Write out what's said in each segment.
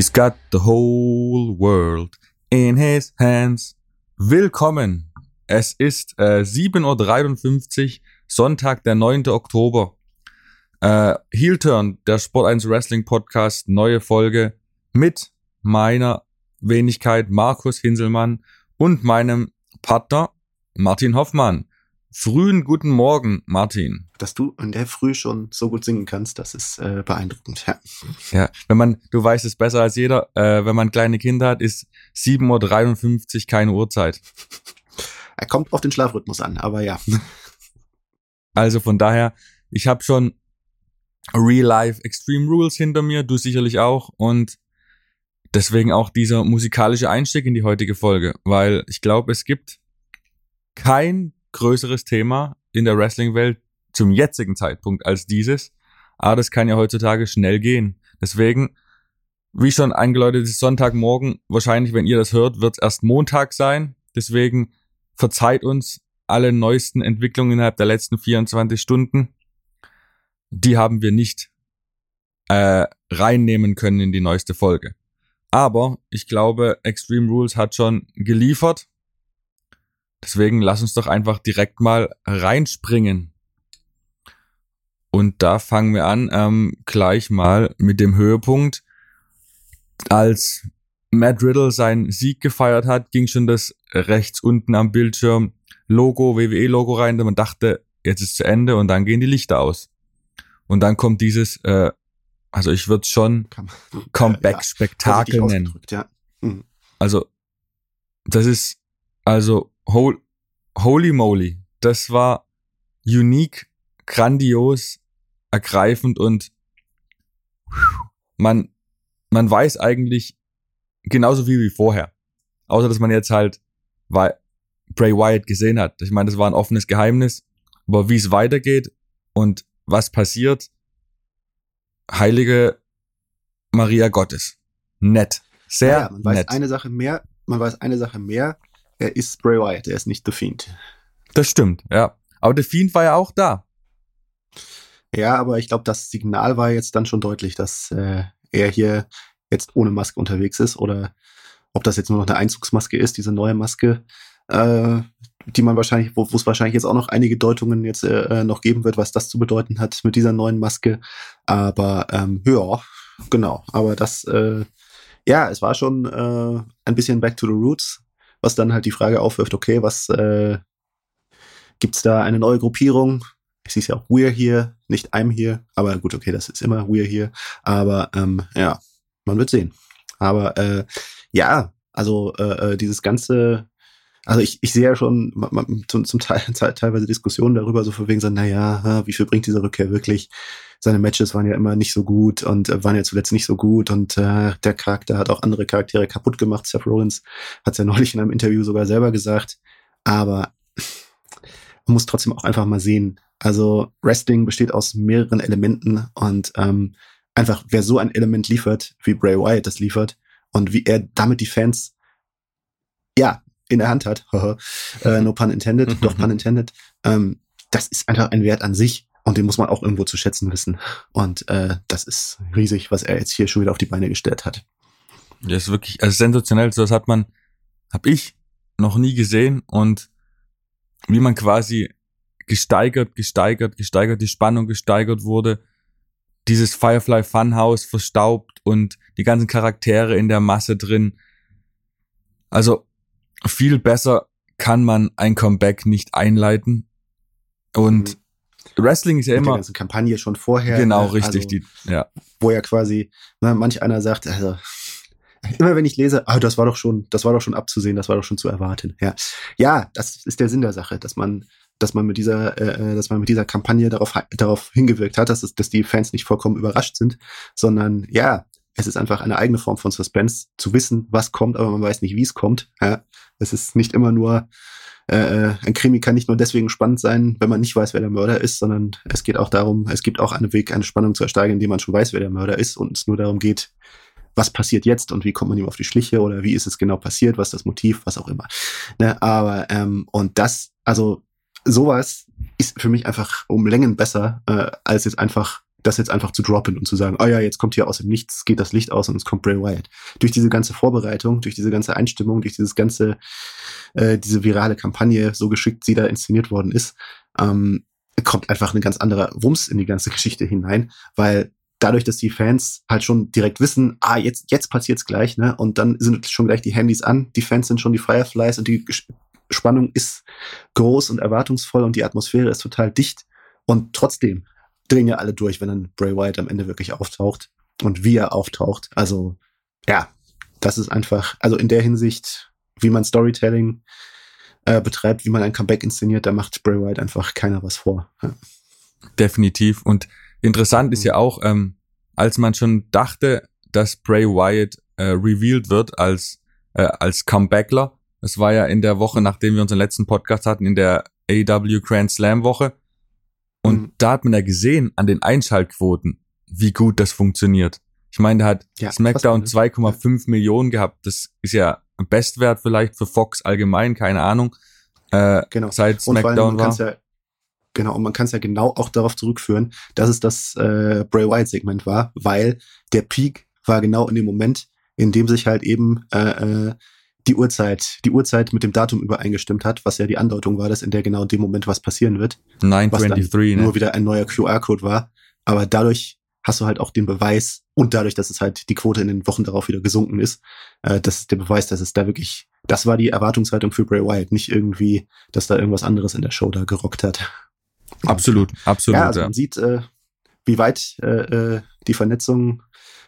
He's got the whole world in his hands. Willkommen. Es ist äh, 7.53 Uhr, Sonntag, der 9. Oktober. Äh, Heel Turn, der Sport 1 Wrestling Podcast, neue Folge mit meiner Wenigkeit Markus Hinselmann und meinem Partner Martin Hoffmann. Frühen guten Morgen, Martin. Dass du in der Früh schon so gut singen kannst, das ist äh, beeindruckend. Ja. ja, wenn man, du weißt es besser als jeder, äh, wenn man kleine Kinder hat, ist 7.53 Uhr keine Uhrzeit. Er kommt auf den Schlafrhythmus an, aber ja. Also von daher, ich habe schon Real Life Extreme Rules hinter mir, du sicherlich auch und deswegen auch dieser musikalische Einstieg in die heutige Folge, weil ich glaube, es gibt kein größeres Thema in der Wrestling-Welt zum jetzigen Zeitpunkt als dieses. Aber das kann ja heutzutage schnell gehen. Deswegen, wie schon eingeläutet, ist Sonntagmorgen. Wahrscheinlich, wenn ihr das hört, wird es erst Montag sein. Deswegen verzeiht uns alle neuesten Entwicklungen innerhalb der letzten 24 Stunden. Die haben wir nicht äh, reinnehmen können in die neueste Folge. Aber ich glaube, Extreme Rules hat schon geliefert Deswegen lass uns doch einfach direkt mal reinspringen. Und da fangen wir an, ähm, gleich mal mit dem Höhepunkt. Als Matt Riddle seinen Sieg gefeiert hat, ging schon das rechts unten am Bildschirm Logo, WWE-Logo rein, und man dachte, jetzt ist zu Ende und dann gehen die Lichter aus. Und dann kommt dieses, äh, also ich würde schon Comeback-Spektakel ja, nennen. Ja. Mhm. Also, das ist, also hol, holy moly, das war unique, grandios, ergreifend und man, man weiß eigentlich genauso viel wie vorher. Außer, dass man jetzt halt Bray Wyatt gesehen hat. Ich meine, das war ein offenes Geheimnis. Aber wie es weitergeht und was passiert, heilige Maria Gottes. Nett. Sehr ja, man weiß nett. eine Sache mehr, man weiß eine Sache mehr, er ist Bray Wyatt, er ist nicht The Fiend. Das stimmt, ja. Aber The Fiend war ja auch da. Ja, aber ich glaube, das Signal war jetzt dann schon deutlich, dass äh, er hier jetzt ohne Maske unterwegs ist oder ob das jetzt nur noch eine Einzugsmaske ist, diese neue Maske, äh, die man wahrscheinlich, wo es wahrscheinlich jetzt auch noch einige Deutungen jetzt äh, noch geben wird, was das zu bedeuten hat mit dieser neuen Maske. Aber ähm, ja, genau. Aber das, äh, ja, es war schon äh, ein bisschen Back to the Roots was dann halt die Frage aufwirft, okay, was äh, gibt's da eine neue Gruppierung? Es ist ja auch We're Here, nicht I'm Here, aber gut, okay, das ist immer We're Here. Aber ähm, ja, man wird sehen. Aber äh, ja, also äh, äh dieses ganze also ich, ich sehe ja schon zum, zum Teil teilweise Diskussionen darüber, so von wegen so, naja, wie viel bringt diese Rückkehr wirklich? Seine Matches waren ja immer nicht so gut und äh, waren ja zuletzt nicht so gut und äh, der Charakter hat auch andere Charaktere kaputt gemacht. Seth Rollins hat ja neulich in einem Interview sogar selber gesagt. Aber man muss trotzdem auch einfach mal sehen. Also Wrestling besteht aus mehreren Elementen und ähm, einfach, wer so ein Element liefert, wie Bray Wyatt das liefert und wie er damit die Fans ja, in der Hand hat, äh, no pun intended, doch pun intended, ähm, das ist einfach ein Wert an sich und den muss man auch irgendwo zu schätzen wissen. Und äh, das ist riesig, was er jetzt hier schon wieder auf die Beine gestellt hat. Das ist wirklich, also sensationell, so das hat man, hab ich noch nie gesehen und wie man quasi gesteigert, gesteigert, gesteigert, die Spannung gesteigert wurde, dieses Firefly Funhouse verstaubt und die ganzen Charaktere in der Masse drin. Also viel besser kann man ein Comeback nicht einleiten. Und mhm. Wrestling ist ja Mit immer. Die ganze Kampagne schon vorher. Genau, ne? richtig. Also, die, ja. Wo ja quasi, na, manch einer sagt, also, immer wenn ich lese, ah, das war doch schon, das war doch schon abzusehen, das war doch schon zu erwarten. Ja, ja, das ist der Sinn der Sache, dass man, dass man mit dieser, äh, äh dass man mit dieser Kampagne darauf, darauf hingewirkt hat, dass es, dass die Fans nicht vollkommen überrascht sind, sondern ja, es ist einfach eine eigene Form von Suspense, zu wissen, was kommt, aber man weiß nicht, wie es kommt. Ja, es ist nicht immer nur, äh, äh, ein Krimi kann nicht nur deswegen spannend sein, wenn man nicht weiß, wer der Mörder ist, sondern es geht auch darum, es gibt auch einen Weg, eine Spannung zu ersteigen, indem man schon weiß, wer der Mörder ist und es nur darum geht, was passiert jetzt und wie kommt man ihm auf die Schliche oder wie ist es genau passiert, was ist das Motiv, was auch immer. Ne, aber, ähm, und das, also sowas ist für mich einfach um Längen besser, äh, als jetzt einfach das jetzt einfach zu droppen und zu sagen, oh ja, jetzt kommt hier aus dem Nichts, geht das Licht aus und es kommt Bray Wyatt. Durch diese ganze Vorbereitung, durch diese ganze Einstimmung, durch dieses ganze, äh, diese virale Kampagne, so geschickt sie da inszeniert worden ist, ähm, kommt einfach ein ganz anderer Wumms in die ganze Geschichte hinein, weil dadurch, dass die Fans halt schon direkt wissen, ah, jetzt, jetzt passiert's gleich, ne, und dann sind schon gleich die Handys an, die Fans sind schon die Fireflies und die Spannung ist groß und erwartungsvoll und die Atmosphäre ist total dicht und trotzdem drehen ja alle durch, wenn dann Bray Wyatt am Ende wirklich auftaucht und wie er auftaucht. Also, ja, das ist einfach, also in der Hinsicht, wie man Storytelling äh, betreibt, wie man ein Comeback inszeniert, da macht Bray Wyatt einfach keiner was vor. Ja. Definitiv. Und interessant ist ja auch, ähm, als man schon dachte, dass Bray Wyatt äh, revealed wird als, äh, als Comebackler, es war ja in der Woche, nachdem wir unseren letzten Podcast hatten, in der AW Grand Slam Woche, und mhm. da hat man ja gesehen an den Einschaltquoten, wie gut das funktioniert. Ich meine, da hat ja, SmackDown 2,5 Millionen gehabt. Das ist ja Bestwert vielleicht für Fox allgemein, keine Ahnung. Äh, genau. Seit SmackDown war. Ja, genau, und man kann es ja genau auch darauf zurückführen, dass es das äh, Bray Wyatt-Segment war, weil der Peak war genau in dem Moment, in dem sich halt eben äh, äh, die Uhrzeit, die Uhrzeit mit dem Datum übereingestimmt hat, was ja die Andeutung war, dass in der genau in dem Moment was passieren wird. 923, ne? Nur wieder ein neuer QR-Code war. Aber dadurch hast du halt auch den Beweis und dadurch, dass es halt die Quote in den Wochen darauf wieder gesunken ist, äh, das ist der Beweis, dass es da wirklich, das war die Erwartungshaltung für Bray Wyatt, nicht irgendwie, dass da irgendwas anderes in der Show da gerockt hat. Absolut, absolut. Ja, also man sieht, äh, wie weit äh, äh die Vernetzung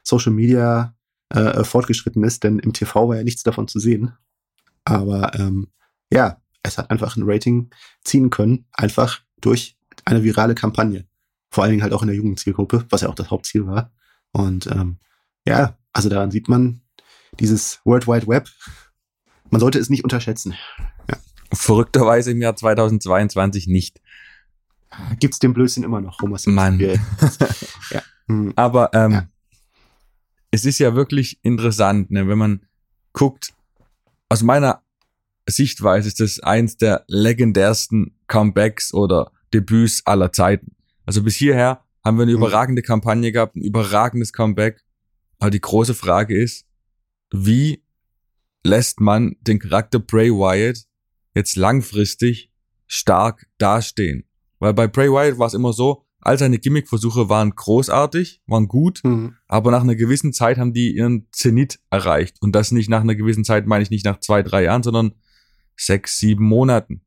Social Media äh, fortgeschritten ist, denn im TV war ja nichts davon zu sehen. Aber ähm, ja, es hat einfach ein Rating ziehen können, einfach durch eine virale Kampagne. Vor allen Dingen halt auch in der Jugendzielgruppe, was ja auch das Hauptziel war. Und ähm, ja, also daran sieht man dieses World Wide Web. Man sollte es nicht unterschätzen. Ja. Verrückterweise im Jahr 2022 nicht. Gibt's den Blödsinn immer noch, Homer Mann. ja. Hm. Aber ähm, ja es ist ja wirklich interessant, ne, wenn man guckt, aus meiner Sichtweise ist das eins der legendärsten Comebacks oder Debüts aller Zeiten. Also bis hierher haben wir eine mhm. überragende Kampagne gehabt, ein überragendes Comeback. Aber die große Frage ist, wie lässt man den Charakter Bray Wyatt jetzt langfristig stark dastehen? Weil bei Bray Wyatt war es immer so, All seine Gimmick-Versuche waren großartig, waren gut, mhm. aber nach einer gewissen Zeit haben die ihren Zenit erreicht. Und das nicht nach einer gewissen Zeit, meine ich nicht nach zwei, drei Jahren, sondern sechs, sieben Monaten.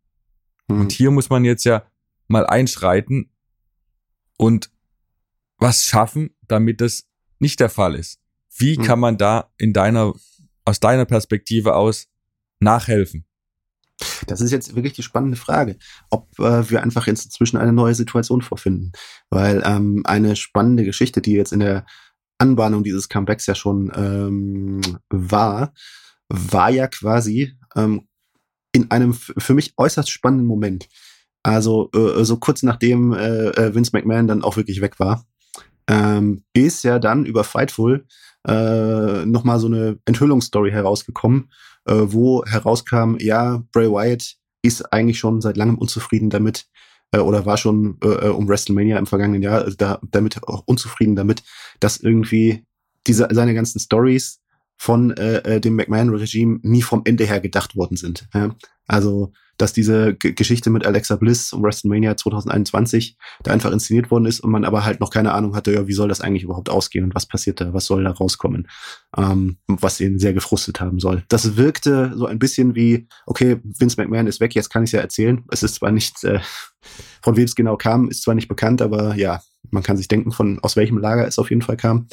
Mhm. Und hier muss man jetzt ja mal einschreiten und was schaffen, damit das nicht der Fall ist. Wie mhm. kann man da in deiner, aus deiner Perspektive aus nachhelfen? Das ist jetzt wirklich die spannende Frage, ob äh, wir einfach inzwischen eine neue Situation vorfinden. Weil ähm, eine spannende Geschichte, die jetzt in der Anbahnung dieses Comebacks ja schon ähm, war, war ja quasi ähm, in einem für mich äußerst spannenden Moment. Also äh, so kurz nachdem äh, äh, Vince McMahon dann auch wirklich weg war, ähm, ist ja dann über Fightful äh, nochmal so eine Enthüllungsstory herausgekommen, äh, wo herauskam, ja, Bray Wyatt ist eigentlich schon seit langem unzufrieden damit äh, oder war schon äh, äh um WrestleMania im vergangenen Jahr also da, damit auch unzufrieden damit, dass irgendwie diese seine ganzen Stories von äh, äh dem McMahon-Regime nie vom Ende her gedacht worden sind. Ja? Also dass diese G Geschichte mit Alexa Bliss um WrestleMania 2021 da einfach inszeniert worden ist und man aber halt noch keine Ahnung hatte, ja, wie soll das eigentlich überhaupt ausgehen und was passiert da, was soll da rauskommen, ähm, was ihn sehr gefrustet haben soll. Das wirkte so ein bisschen wie, okay, Vince McMahon ist weg, jetzt kann ich es ja erzählen. Es ist zwar nicht, äh, von wem es genau kam, ist zwar nicht bekannt, aber ja, man kann sich denken, von aus welchem Lager es auf jeden Fall kam.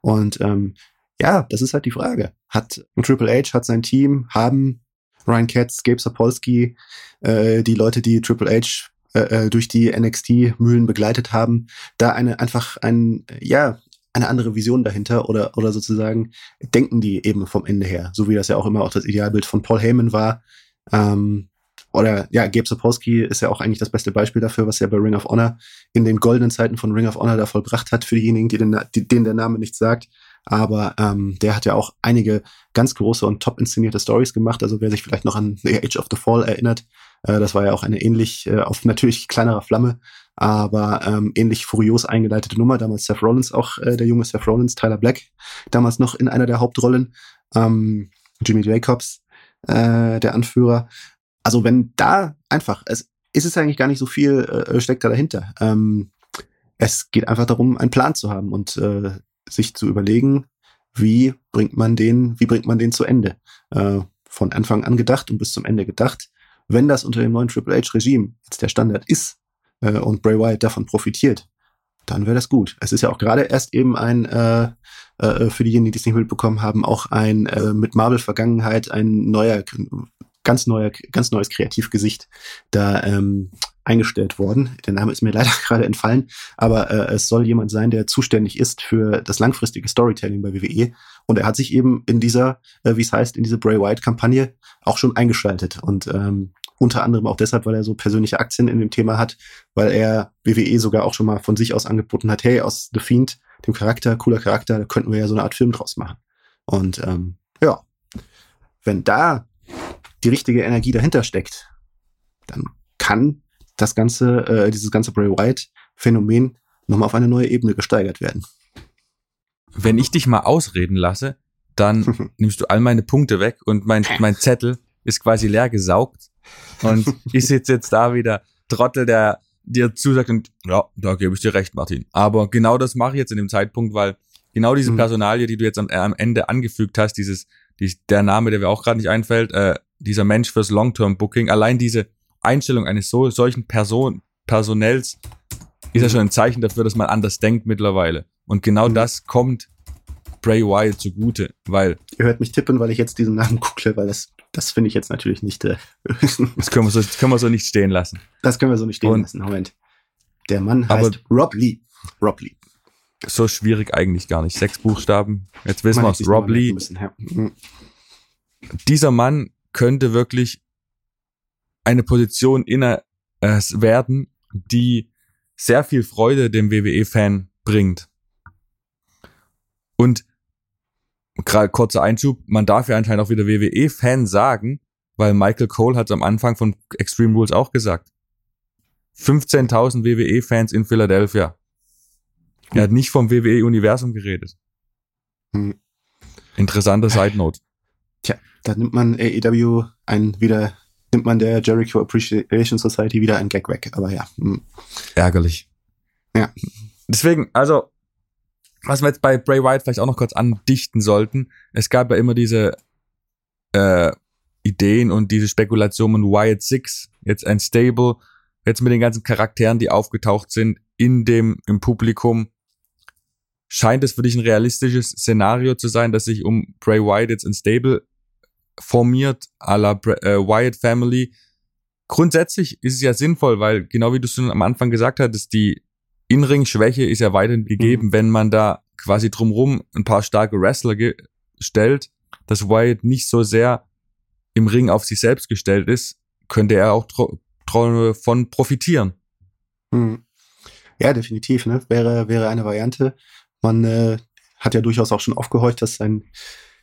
Und ähm, ja, das ist halt die Frage. Hat Triple H, hat sein Team, haben Ryan Katz, Gabe Sapolsky, äh, die Leute, die Triple H äh, äh durch die NXT-Mühlen begleitet haben, da eine einfach ein, ja, eine andere Vision dahinter oder, oder sozusagen denken die eben vom Ende her, so wie das ja auch immer auch das Idealbild von Paul Heyman war. Ähm, oder ja, Gabe Sapolsky ist ja auch eigentlich das beste Beispiel dafür, was er bei Ring of Honor in den goldenen Zeiten von Ring of Honor da vollbracht hat, für diejenigen, die den, die, denen der Name nichts sagt. Aber ähm, der hat ja auch einige ganz große und top inszenierte Stories gemacht. Also wer sich vielleicht noch an The Age of the Fall erinnert, äh, das war ja auch eine ähnlich äh, auf natürlich kleinerer Flamme, aber ähm, ähnlich furios eingeleitete Nummer. Damals Seth Rollins, auch äh, der junge Seth Rollins, Tyler Black, damals noch in einer der Hauptrollen. Ähm, Jimmy Jacobs, äh, der Anführer. Also wenn da einfach, es ist es eigentlich gar nicht so viel, äh, steckt da dahinter. Ähm, es geht einfach darum, einen Plan zu haben und äh, sich zu überlegen, wie bringt man den, wie bringt man den zu Ende? Äh, von Anfang an gedacht und bis zum Ende gedacht. Wenn das unter dem neuen Triple H-Regime jetzt der Standard ist äh, und Bray Wyatt davon profitiert, dann wäre das gut. Es ist ja auch gerade erst eben ein, äh, äh, für diejenigen, die es nicht mitbekommen haben, auch ein äh, mit Marvel-Vergangenheit ein neuer, ganz neuer, ganz neues Kreativgesicht da ähm, eingestellt worden. Der Name ist mir leider gerade entfallen, aber äh, es soll jemand sein, der zuständig ist für das langfristige Storytelling bei WWE. Und er hat sich eben in dieser, äh, wie es heißt, in diese Bray Wyatt-Kampagne auch schon eingeschaltet. Und ähm, unter anderem auch deshalb, weil er so persönliche Aktien in dem Thema hat, weil er WWE sogar auch schon mal von sich aus angeboten hat, hey, aus The Fiend, dem Charakter, cooler Charakter, da könnten wir ja so eine Art Film draus machen. Und ähm, ja, wenn da die richtige Energie dahinter steckt, dann kann das ganze, äh, dieses ganze Bray Wyatt-Phänomen nochmal auf eine neue Ebene gesteigert werden. Wenn ich dich mal ausreden lasse, dann nimmst du all meine Punkte weg und mein, mein Zettel ist quasi leer gesaugt. Und ich sitze jetzt da wieder, Trottel, der dir zusagt und ja, da gebe ich dir recht, Martin. Aber genau das mache ich jetzt in dem Zeitpunkt, weil genau diese mhm. Personalie, die du jetzt am, äh, am Ende angefügt hast, dieses, die, der Name, der mir auch gerade nicht einfällt, äh, dieser Mensch fürs Long-Term-Booking, allein diese Einstellung eines so, solchen Person, Personells ist ja schon ein Zeichen dafür, dass man anders denkt mittlerweile. Und genau mhm. das kommt Bray Wyatt zugute, weil. Ihr hört mich tippen, weil ich jetzt diesen Namen google, weil das, das finde ich jetzt natürlich nicht. Äh, das, können wir so, das können wir so nicht stehen lassen. Das können wir so nicht stehen Und, lassen. Moment. Der Mann heißt Rob Lee. Rob Lee. So schwierig eigentlich gar nicht. Sechs Buchstaben. Jetzt wissen wir es. Rob Lee. Müssen, ja. Mhm. Dieser Mann könnte wirklich eine Position inne äh, werden, die sehr viel Freude dem WWE-Fan bringt. Und gerade kurzer Einschub, man darf ja anscheinend auch wieder WWE-Fan sagen, weil Michael Cole hat es am Anfang von Extreme Rules auch gesagt. 15.000 WWE-Fans in Philadelphia. Er hat nicht vom WWE-Universum geredet. Hm. Interessanter Side Note. Tja, da nimmt man AEW ein wieder nimmt man der Jericho Appreciation Society wieder ein Gag weg. Aber ja. Hm. Ärgerlich. Ja. Deswegen, also, was wir jetzt bei Bray Wyatt vielleicht auch noch kurz andichten sollten, es gab ja immer diese äh, Ideen und diese Spekulationen Wyatt Six, jetzt ein Stable, jetzt mit den ganzen Charakteren, die aufgetaucht sind, in dem, im Publikum, scheint es für dich ein realistisches Szenario zu sein, dass sich um Bray Wyatt jetzt ein Stable formiert à la äh, Wyatt Family. Grundsätzlich ist es ja sinnvoll, weil genau wie du schon am Anfang gesagt hattest, die In-Ring-Schwäche ist ja weiterhin gegeben, mhm. wenn man da quasi drumrum ein paar starke Wrestler stellt, dass Wyatt nicht so sehr im Ring auf sich selbst gestellt ist, könnte er auch davon profitieren. Mhm. Ja, definitiv. Ne? Wäre, wäre eine Variante. Man äh, hat ja durchaus auch schon aufgehorcht, dass sein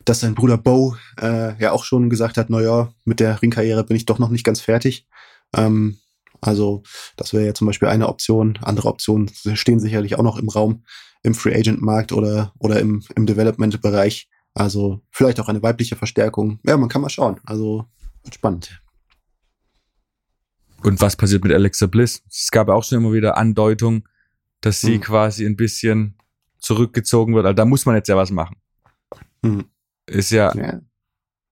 dass sein Bruder Bo äh, ja auch schon gesagt hat, naja, mit der Ringkarriere bin ich doch noch nicht ganz fertig. Ähm, also das wäre ja zum Beispiel eine Option. Andere Optionen stehen sicherlich auch noch im Raum im Free Agent Markt oder oder im im Development Bereich. Also vielleicht auch eine weibliche Verstärkung. Ja, man kann mal schauen. Also wird spannend. Und was passiert mit Alexa Bliss? Es gab auch schon immer wieder Andeutungen, dass sie hm. quasi ein bisschen zurückgezogen wird. Also da muss man jetzt ja was machen. Hm. Ist ja, ja.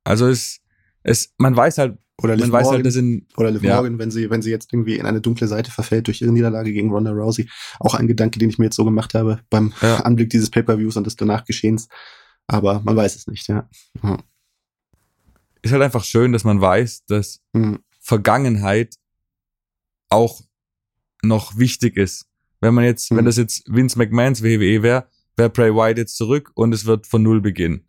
also es, es, man weiß halt, oder Liv man Morgan, weiß halt, dass in, oder Liv ja. Morgan, wenn sie, wenn sie jetzt irgendwie in eine dunkle Seite verfällt durch ihre Niederlage gegen Ronda Rousey. Auch ein Gedanke, den ich mir jetzt so gemacht habe beim ja. Anblick dieses Pay-Per-Views und des danach Geschehens. Aber man weiß es nicht, ja. Mhm. Ist halt einfach schön, dass man weiß, dass mhm. Vergangenheit auch noch wichtig ist. Wenn man jetzt, mhm. wenn das jetzt Vince McMahons WWE wäre, wäre Bray Wyatt jetzt zurück und es wird von Null beginnen.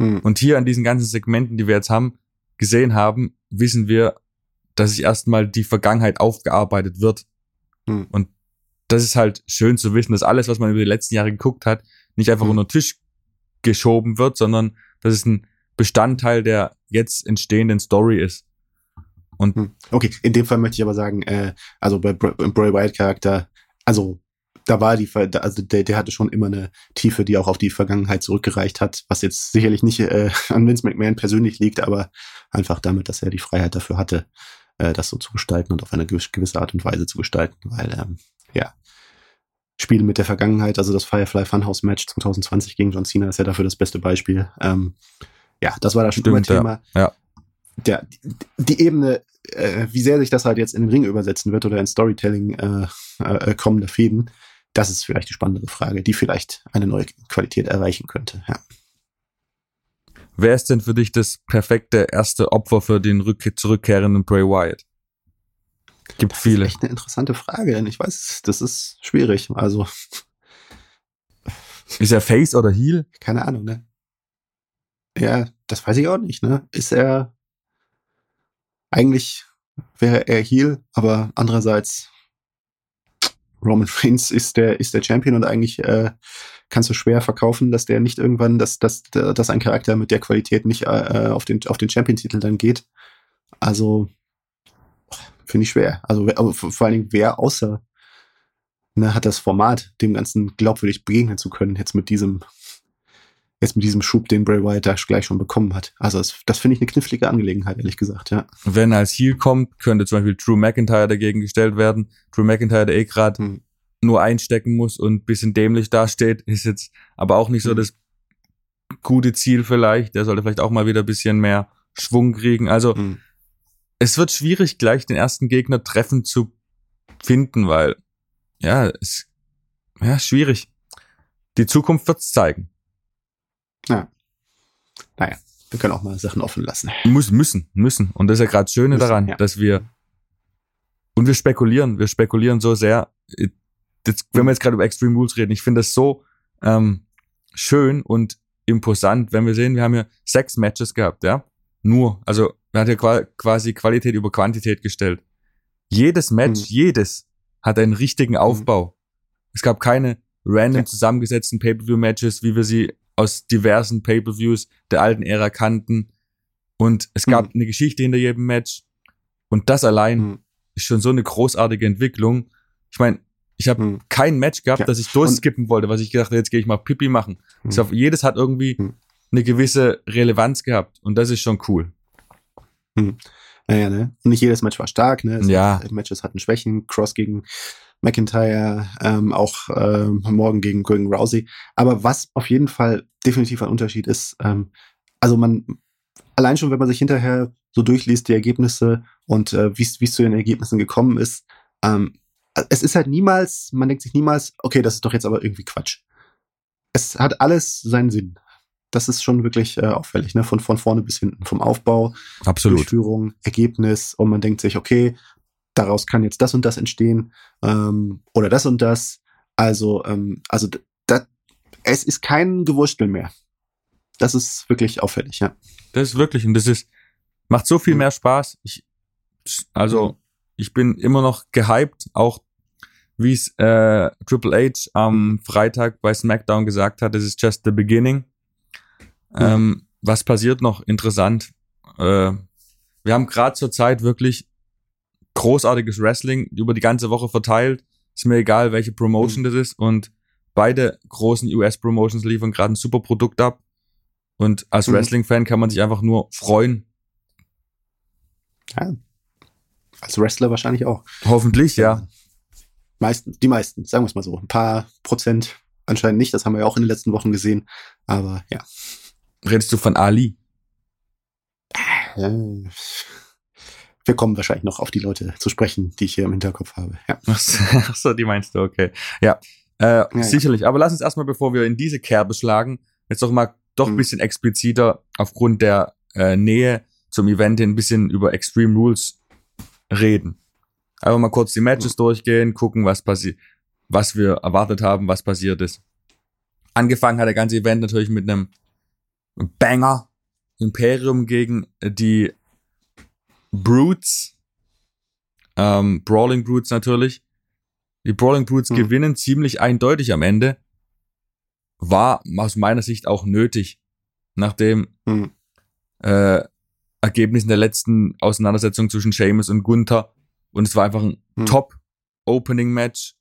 Hm. Und hier an diesen ganzen Segmenten, die wir jetzt haben, gesehen haben, wissen wir, dass sich erstmal die Vergangenheit aufgearbeitet wird. Hm. Und das ist halt schön zu wissen, dass alles, was man über die letzten Jahre geguckt hat, nicht einfach hm. unter den Tisch geschoben wird, sondern dass es ein Bestandteil der jetzt entstehenden Story ist. Und hm. okay, in dem Fall möchte ich aber sagen, äh, also bei Bray Wyatt Charakter also da war die, also der, der hatte schon immer eine Tiefe, die auch auf die Vergangenheit zurückgereicht hat, was jetzt sicherlich nicht äh, an Vince McMahon persönlich liegt, aber einfach damit, dass er die Freiheit dafür hatte, äh, das so zu gestalten und auf eine gewisse Art und Weise zu gestalten, weil ähm, ja Spiele mit der Vergangenheit, also das Firefly Funhouse Match 2020 gegen John Cena ist ja dafür das beste Beispiel. Ähm, ja, das war da schon Stimmt, immer Thema. Ja. ja. Der, die, Ebene, äh, wie sehr sich das halt jetzt in den Ring übersetzen wird oder in Storytelling äh, äh, kommende Fäden, das ist vielleicht die spannendere Frage, die vielleicht eine neue Qualität erreichen könnte. Ja. Wer ist denn für dich das perfekte erste Opfer für den rück zurückkehrenden Bray Wyatt? Gibt das viele. Das ist echt eine interessante Frage, denn ich weiß, das ist schwierig. Also. Ist er Face oder Heel? Keine Ahnung, ne? Ja, das weiß ich auch nicht, ne? Ist er. Eigentlich wäre er Heel, aber andererseits Roman Reigns ist der, ist der Champion und eigentlich äh, kannst du schwer verkaufen, dass der nicht irgendwann, dass, dass, dass ein Charakter mit der Qualität nicht äh, auf den, auf den Champion-Titel dann geht. Also finde ich schwer. Also vor allen Dingen, wer außer ne, hat das Format, dem Ganzen glaubwürdig begegnen zu können, jetzt mit diesem, jetzt mit diesem Schub, den Bray Wyatt da gleich schon bekommen hat. Also das, das finde ich eine knifflige Angelegenheit, ehrlich gesagt, ja. Wenn er als Heel kommt, könnte zum Beispiel Drew McIntyre dagegen gestellt werden. Drew McIntyre, der eh gerade hm. nur einstecken muss und bisschen dämlich dasteht, ist jetzt aber auch nicht so hm. das gute Ziel vielleicht. Der sollte vielleicht auch mal wieder ein bisschen mehr Schwung kriegen. Also hm. es wird schwierig, gleich den ersten Gegner treffen zu finden, weil ja, es ja schwierig. Die Zukunft wird's zeigen. Ja. Naja, wir können auch mal Sachen offen lassen. Muss, müssen, müssen. Und das ist ja gerade Schöne müssen, daran, ja. dass wir und wir spekulieren, wir spekulieren so sehr. Jetzt, wenn wir jetzt gerade über Extreme Rules reden, ich finde das so ähm, schön und imposant, wenn wir sehen, wir haben ja sechs Matches gehabt, ja. Nur, also wir hat ja quasi Qualität über Quantität gestellt. Jedes Match, mhm. jedes hat einen richtigen mhm. Aufbau. Mhm. Es gab keine random ja. zusammengesetzten Pay-per-view-Matches, wie wir sie aus diversen Pay-per-views der alten Ära kannten. Und es gab mhm. eine Geschichte hinter jedem Match. Und das allein mhm. ist schon so eine großartige Entwicklung. Ich meine, ich habe mhm. kein Match gehabt, ja. das ich durchskippen wollte, was ich gedacht habe, jetzt gehe ich mal Pipi machen. Mhm. Glaub, jedes hat irgendwie mhm. eine gewisse Relevanz gehabt. Und das ist schon cool. Naja, ne? Und nicht jedes Match war stark, ne? Es ja. Matches hatten Schwächen. Cross gegen McIntyre, ähm, auch äh, morgen gegen, gegen Rousey. Aber was auf jeden Fall definitiv ein Unterschied ist, ähm, also man, allein schon, wenn man sich hinterher so durchliest, die Ergebnisse und äh, wie es zu den Ergebnissen gekommen ist, ähm, es ist halt niemals, man denkt sich niemals, okay, das ist doch jetzt aber irgendwie Quatsch. Es hat alles seinen Sinn. Das ist schon wirklich äh, auffällig, ne? Von, von vorne bis hinten. Vom Aufbau, Absolut. Durchführung, Ergebnis. Und man denkt sich, okay, daraus kann jetzt das und das entstehen ähm, oder das und das. Also, ähm, also da, es ist kein Gewurstel mehr. Das ist wirklich auffällig, ja. Das ist wirklich, und das ist, macht so viel mhm. mehr Spaß. Ich, also, mhm. ich bin immer noch gehypt, auch wie es äh, Triple H am mhm. Freitag bei SmackDown gesagt hat, es ist just the beginning. Ähm, was passiert noch interessant? Äh, wir haben gerade zur Zeit wirklich großartiges Wrestling über die ganze Woche verteilt. Ist mir egal, welche Promotion mhm. das ist. Und beide großen US-Promotions liefern gerade ein super Produkt ab. Und als mhm. Wrestling-Fan kann man sich einfach nur freuen. Ja. Als Wrestler wahrscheinlich auch. Hoffentlich, ja. Meisten, die meisten, sagen wir es mal so. Ein paar Prozent anscheinend nicht, das haben wir ja auch in den letzten Wochen gesehen. Aber ja. Redest du von Ali? Ja wir kommen wahrscheinlich noch auf die Leute zu sprechen, die ich hier im Hinterkopf habe. Ja. Ach so, die meinst du, okay. Ja, äh, ja sicherlich. Ja. Aber lass uns erstmal, bevor wir in diese Kerbe schlagen, jetzt doch mal doch ein mhm. bisschen expliziter aufgrund der äh, Nähe zum Event ein bisschen über Extreme Rules reden. Einfach mal kurz die Matches mhm. durchgehen, gucken, was passiert, was wir erwartet haben, was passiert ist. Angefangen hat der ganze Event natürlich mit einem Banger Imperium gegen die Brutes, ähm, Brawling Brutes natürlich. Die Brawling Brutes hm. gewinnen ziemlich eindeutig am Ende. War aus meiner Sicht auch nötig, nachdem hm. äh, Ergebnissen der letzten Auseinandersetzung zwischen Seamus und Gunther. Und es war einfach ein hm. Top-Opening-Match.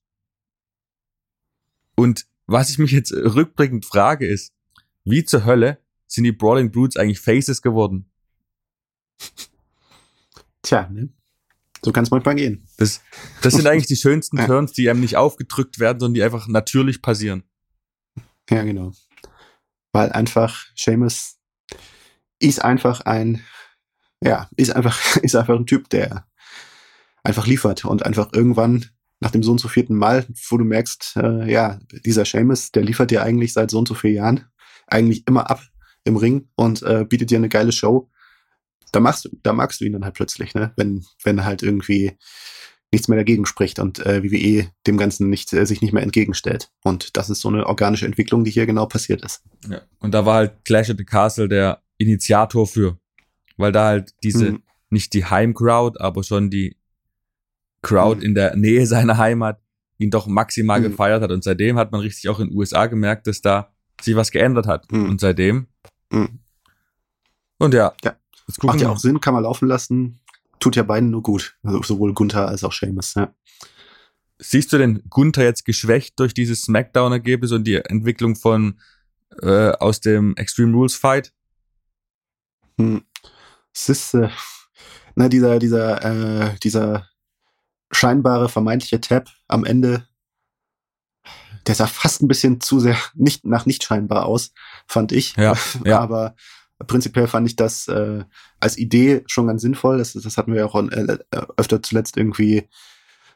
Und was ich mich jetzt rückblickend frage ist, wie zur Hölle sind die Brawling Brutes eigentlich Faces geworden? Tja, ne? So kann es manchmal gehen. Das, das sind eigentlich die schönsten Turns, die einem nicht aufgedrückt werden, sondern die einfach natürlich passieren. Ja, genau. Weil einfach Seamus ist einfach ein, ja, ist einfach, ist einfach ein Typ, der einfach liefert und einfach irgendwann nach dem so und so vierten Mal, wo du merkst, äh, ja, dieser Seamus, der liefert dir eigentlich seit so und so vier Jahren eigentlich immer ab im Ring und äh, bietet dir eine geile Show. Da machst du, da magst du ihn dann halt plötzlich, ne? Wenn, wenn halt irgendwie nichts mehr dagegen spricht und äh, WWE dem Ganzen nicht, äh, sich nicht mehr entgegenstellt. Und das ist so eine organische Entwicklung, die hier genau passiert ist. Ja. Und da war halt Clash at the Castle der Initiator für, weil da halt diese, mhm. nicht die Heimcrowd, aber schon die Crowd mhm. in der Nähe seiner Heimat ihn doch maximal mhm. gefeiert hat. Und seitdem hat man richtig auch in den USA gemerkt, dass da sich was geändert hat. Mhm. Und seitdem. Mhm. Und ja. ja. Macht ja auch Sinn, kann man laufen lassen. Tut ja beiden nur gut. Also sowohl Gunther als auch Seamus, ja. Siehst du denn Gunther jetzt geschwächt durch dieses Smackdown-Ergebnis und die Entwicklung von äh, aus dem Extreme Rules Fight? Hm. Es ist, äh, na, dieser, dieser, äh, dieser scheinbare, vermeintliche Tab am Ende, der sah fast ein bisschen zu sehr nicht nach nicht scheinbar aus, fand ich. Ja, ja. Aber prinzipiell fand ich das äh, als Idee schon ganz sinnvoll. Das, das hatten wir ja auch äh, öfter zuletzt irgendwie,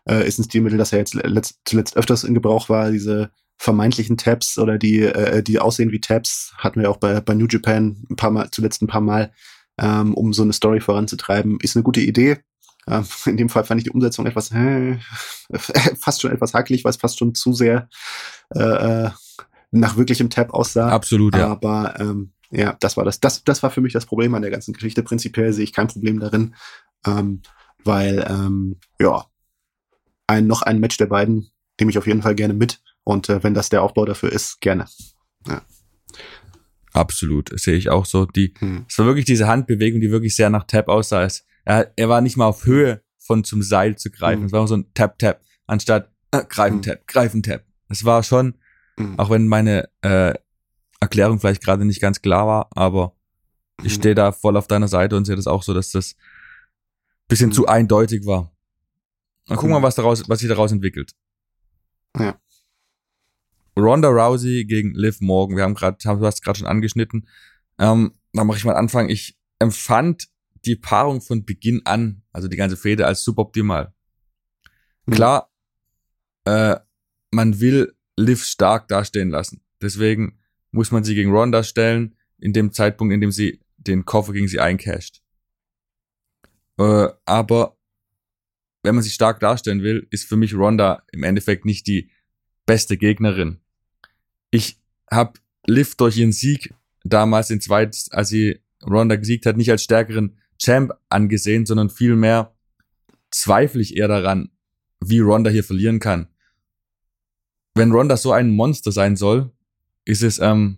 äh, ist ein Stilmittel, das ja jetzt letzt, zuletzt öfters in Gebrauch war, diese vermeintlichen Tabs oder die, äh, die aussehen wie Tabs, hatten wir auch bei, bei New Japan ein paar Mal, zuletzt ein paar Mal, ähm, um so eine Story voranzutreiben. Ist eine gute Idee. Ähm, in dem Fall fand ich die Umsetzung etwas, äh, fast schon etwas hakelig, weil es fast schon zu sehr äh, äh, nach wirklichem Tab aussah. Absolut, ja. Aber ähm, ja, das war das. Das, das war für mich das Problem an der ganzen Geschichte. Prinzipiell sehe ich kein Problem darin, ähm, weil ähm, ja ein noch ein Match der beiden nehme ich auf jeden Fall gerne mit. Und äh, wenn das der Aufbau dafür ist, gerne. Ja. Absolut, sehe ich auch so. Die, hm. Es war wirklich diese Handbewegung, die wirklich sehr nach Tap aussah. Es, er, er war nicht mal auf Höhe von zum Seil zu greifen. Hm. Es war so ein Tap Tap anstatt äh, greifen hm. Tap, greifen Tap. Es war schon, hm. auch wenn meine äh, Erklärung vielleicht gerade nicht ganz klar war, aber ich hm. stehe da voll auf deiner Seite und sehe das auch so, dass das bisschen zu eindeutig war. Dann gucken wir mal, was daraus, was sich daraus entwickelt. Ja. Ronda Rousey gegen Liv Morgan. Wir haben gerade, du hast gerade schon angeschnitten. Ähm, da mache ich mal Anfang. Ich empfand die Paarung von Beginn an, also die ganze Fehde, als suboptimal. Mhm. Klar, äh, man will Liv stark dastehen lassen. Deswegen muss man sie gegen Ronda stellen, in dem Zeitpunkt, in dem sie den Koffer gegen sie eincasht. Äh, aber wenn man sie stark darstellen will, ist für mich Ronda im Endeffekt nicht die beste Gegnerin ich habe Liv durch ihren Sieg damals in zweit, als sie Ronda gesiegt hat, nicht als stärkeren Champ angesehen, sondern vielmehr zweifle ich eher daran, wie Ronda hier verlieren kann. Wenn Ronda so ein Monster sein soll, ist es ähm,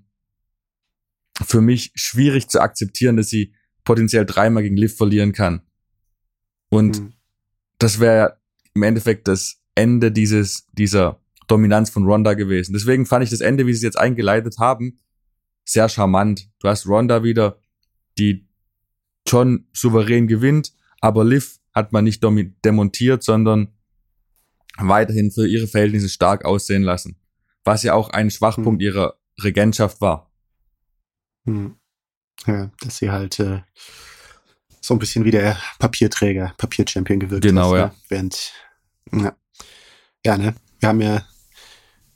für mich schwierig zu akzeptieren, dass sie potenziell dreimal gegen Liv verlieren kann. Und mhm. das wäre im Endeffekt das Ende dieses, dieser Dominanz von Ronda gewesen. Deswegen fand ich das Ende, wie sie es jetzt eingeleitet haben, sehr charmant. Du hast Ronda wieder, die schon souverän gewinnt, aber Liv hat man nicht demontiert, sondern weiterhin für ihre Verhältnisse stark aussehen lassen. Was ja auch ein Schwachpunkt hm. ihrer Regentschaft war. Hm. Ja, dass sie halt äh, so ein bisschen wie der Papierträger, Papierchampion gewirkt genau, ist. Genau, ja. Ne? Während, ja. ja, ne? Wir haben ja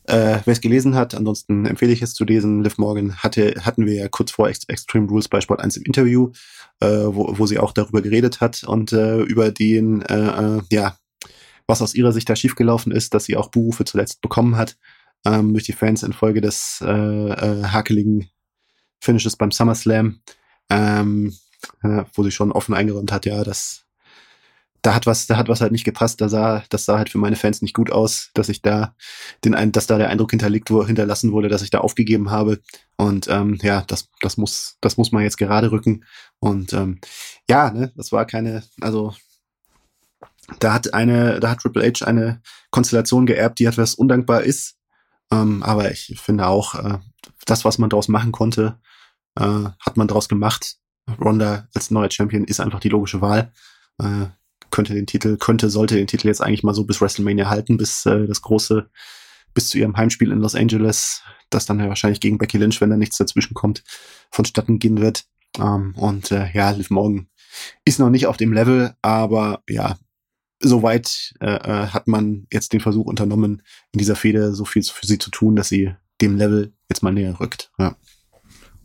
äh, Wer es gelesen hat, ansonsten empfehle ich es zu lesen. Liv Morgan hatte, hatten wir ja kurz vor Ex Extreme Rules bei Sport 1 im Interview, äh, wo, wo sie auch darüber geredet hat und äh, über den, äh, äh, ja, was aus ihrer Sicht da schiefgelaufen ist, dass sie auch Berufe zuletzt bekommen hat ähm, durch die Fans infolge des äh, äh, hakeligen Finishes beim SummerSlam, ähm, äh, wo sie schon offen eingeräumt hat, ja, dass da hat was, da hat was halt nicht gepasst. Da sah, das sah halt für meine Fans nicht gut aus, dass ich da den, dass da der Eindruck hinterlegt wurde, hinterlassen wurde, dass ich da aufgegeben habe. Und ähm, ja, das, das muss, das muss man jetzt gerade rücken. Und ähm, ja, ne, das war keine, also da hat eine, da hat Triple H eine Konstellation geerbt, die etwas undankbar ist. Ähm, aber ich finde auch, äh, das, was man daraus machen konnte, äh, hat man daraus gemacht. Ronda als neuer Champion ist einfach die logische Wahl. Äh, könnte den Titel, könnte, sollte den Titel jetzt eigentlich mal so bis WrestleMania halten, bis äh, das große, bis zu ihrem Heimspiel in Los Angeles, das dann ja wahrscheinlich gegen Becky Lynch, wenn da nichts dazwischen kommt, vonstatten gehen wird. Ähm, und äh, ja, Liv Morgan ist noch nicht auf dem Level, aber ja, soweit äh, äh, hat man jetzt den Versuch unternommen, in dieser Fehde so viel für sie zu tun, dass sie dem Level jetzt mal näher rückt. Ja.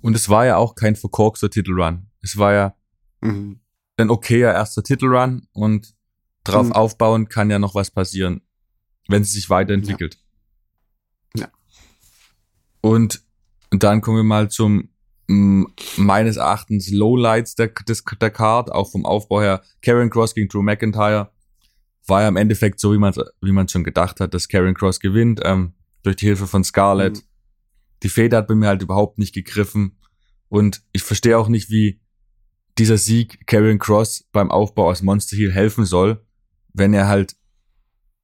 Und es war ja auch kein verkorkster Titelrun. Es war ja mhm. ein okayer erster Titelrun und drauf mhm. aufbauen kann ja noch was passieren, wenn sie sich weiterentwickelt. Ja. ja. Und dann kommen wir mal zum meines Erachtens Lowlights der, des, der Card, auch vom Aufbau her. Karen Cross gegen Drew McIntyre war ja im Endeffekt so, wie man wie man schon gedacht hat, dass Karen Cross gewinnt, ähm, durch die Hilfe von Scarlett. Mhm. Die Feder hat bei mir halt überhaupt nicht gegriffen. Und ich verstehe auch nicht, wie dieser Sieg Karen Cross beim Aufbau aus Monster Heel helfen soll, wenn er halt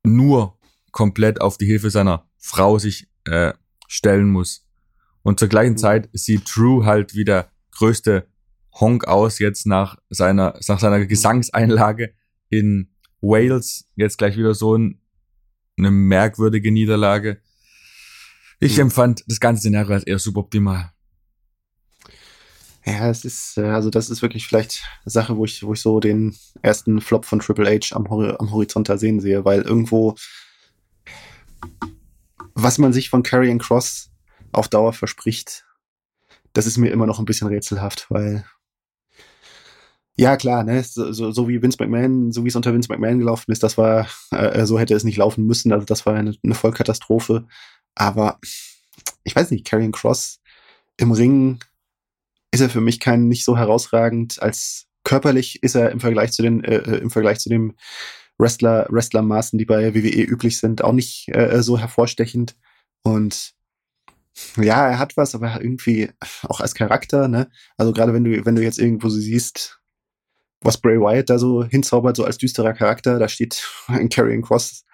nur komplett auf die Hilfe seiner Frau sich äh, stellen muss. Und zur gleichen mhm. Zeit sieht Drew halt wie der größte Honk aus jetzt nach seiner, nach seiner mhm. Gesangseinlage in Wales. Jetzt gleich wieder so ein, eine merkwürdige Niederlage. Ich mhm. empfand das ganze Szenario als eher suboptimal. Ja, es ist, äh, also das ist wirklich vielleicht eine Sache, wo ich, wo ich so den ersten Flop von Triple H am, am Horizont da sehen sehe, weil irgendwo, was man sich von Carrion Cross auf Dauer verspricht, das ist mir immer noch ein bisschen rätselhaft, weil ja, klar, ne, so, so, so wie Vince McMahon, so wie es unter Vince McMahon gelaufen ist, das war, äh, so hätte es nicht laufen müssen, also das war eine, eine Vollkatastrophe. Aber ich weiß nicht, Karrion Cross im Ring ist er für mich kein nicht so herausragend als körperlich ist er im Vergleich zu den äh, äh im Vergleich zu dem Wrestler Wrestlermaßen, die bei WWE üblich sind, auch nicht äh, so hervorstechend und ja, er hat was, aber irgendwie auch als Charakter, ne? Also gerade wenn du, wenn du jetzt irgendwo siehst, was Bray Wyatt da so hinzaubert, so als düsterer Charakter, da steht ein Carrying Cross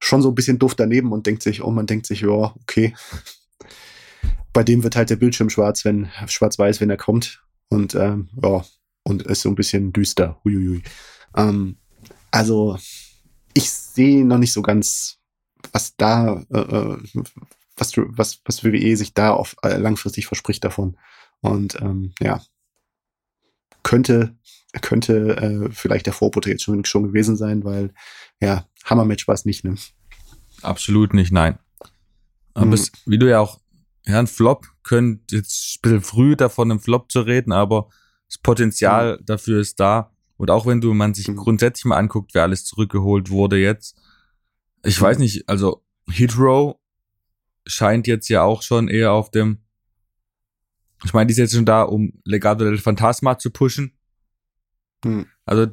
schon so ein bisschen duft daneben und denkt sich, oh, man denkt sich, ja, okay. Bei dem wird halt der Bildschirm schwarz, wenn, schwarz-weiß, wenn er kommt. Und ähm, ja, und ist so ein bisschen düster. Huiuiui. Ähm, also, ich sehe noch nicht so ganz, was da, äh, äh was, was, was WWE sich da auf äh, langfristig verspricht davon. Und ähm, ja, könnte, könnte äh, vielleicht der Vorbote jetzt schon, schon gewesen sein, weil ja, Hammermatch war es nicht, ne? Absolut nicht, nein. Aber mhm. es, wie du ja auch, ja, ein Flop könnt jetzt ein bisschen früh davon im Flop zu reden, aber das Potenzial mhm. dafür ist da. Und auch wenn du man sich mhm. grundsätzlich mal anguckt, wer alles zurückgeholt wurde jetzt, ich mhm. weiß nicht, also Hitro scheint jetzt ja auch schon eher auf dem, ich meine, die ist jetzt schon da, um Legado del Fantasma zu pushen. Hm. Also,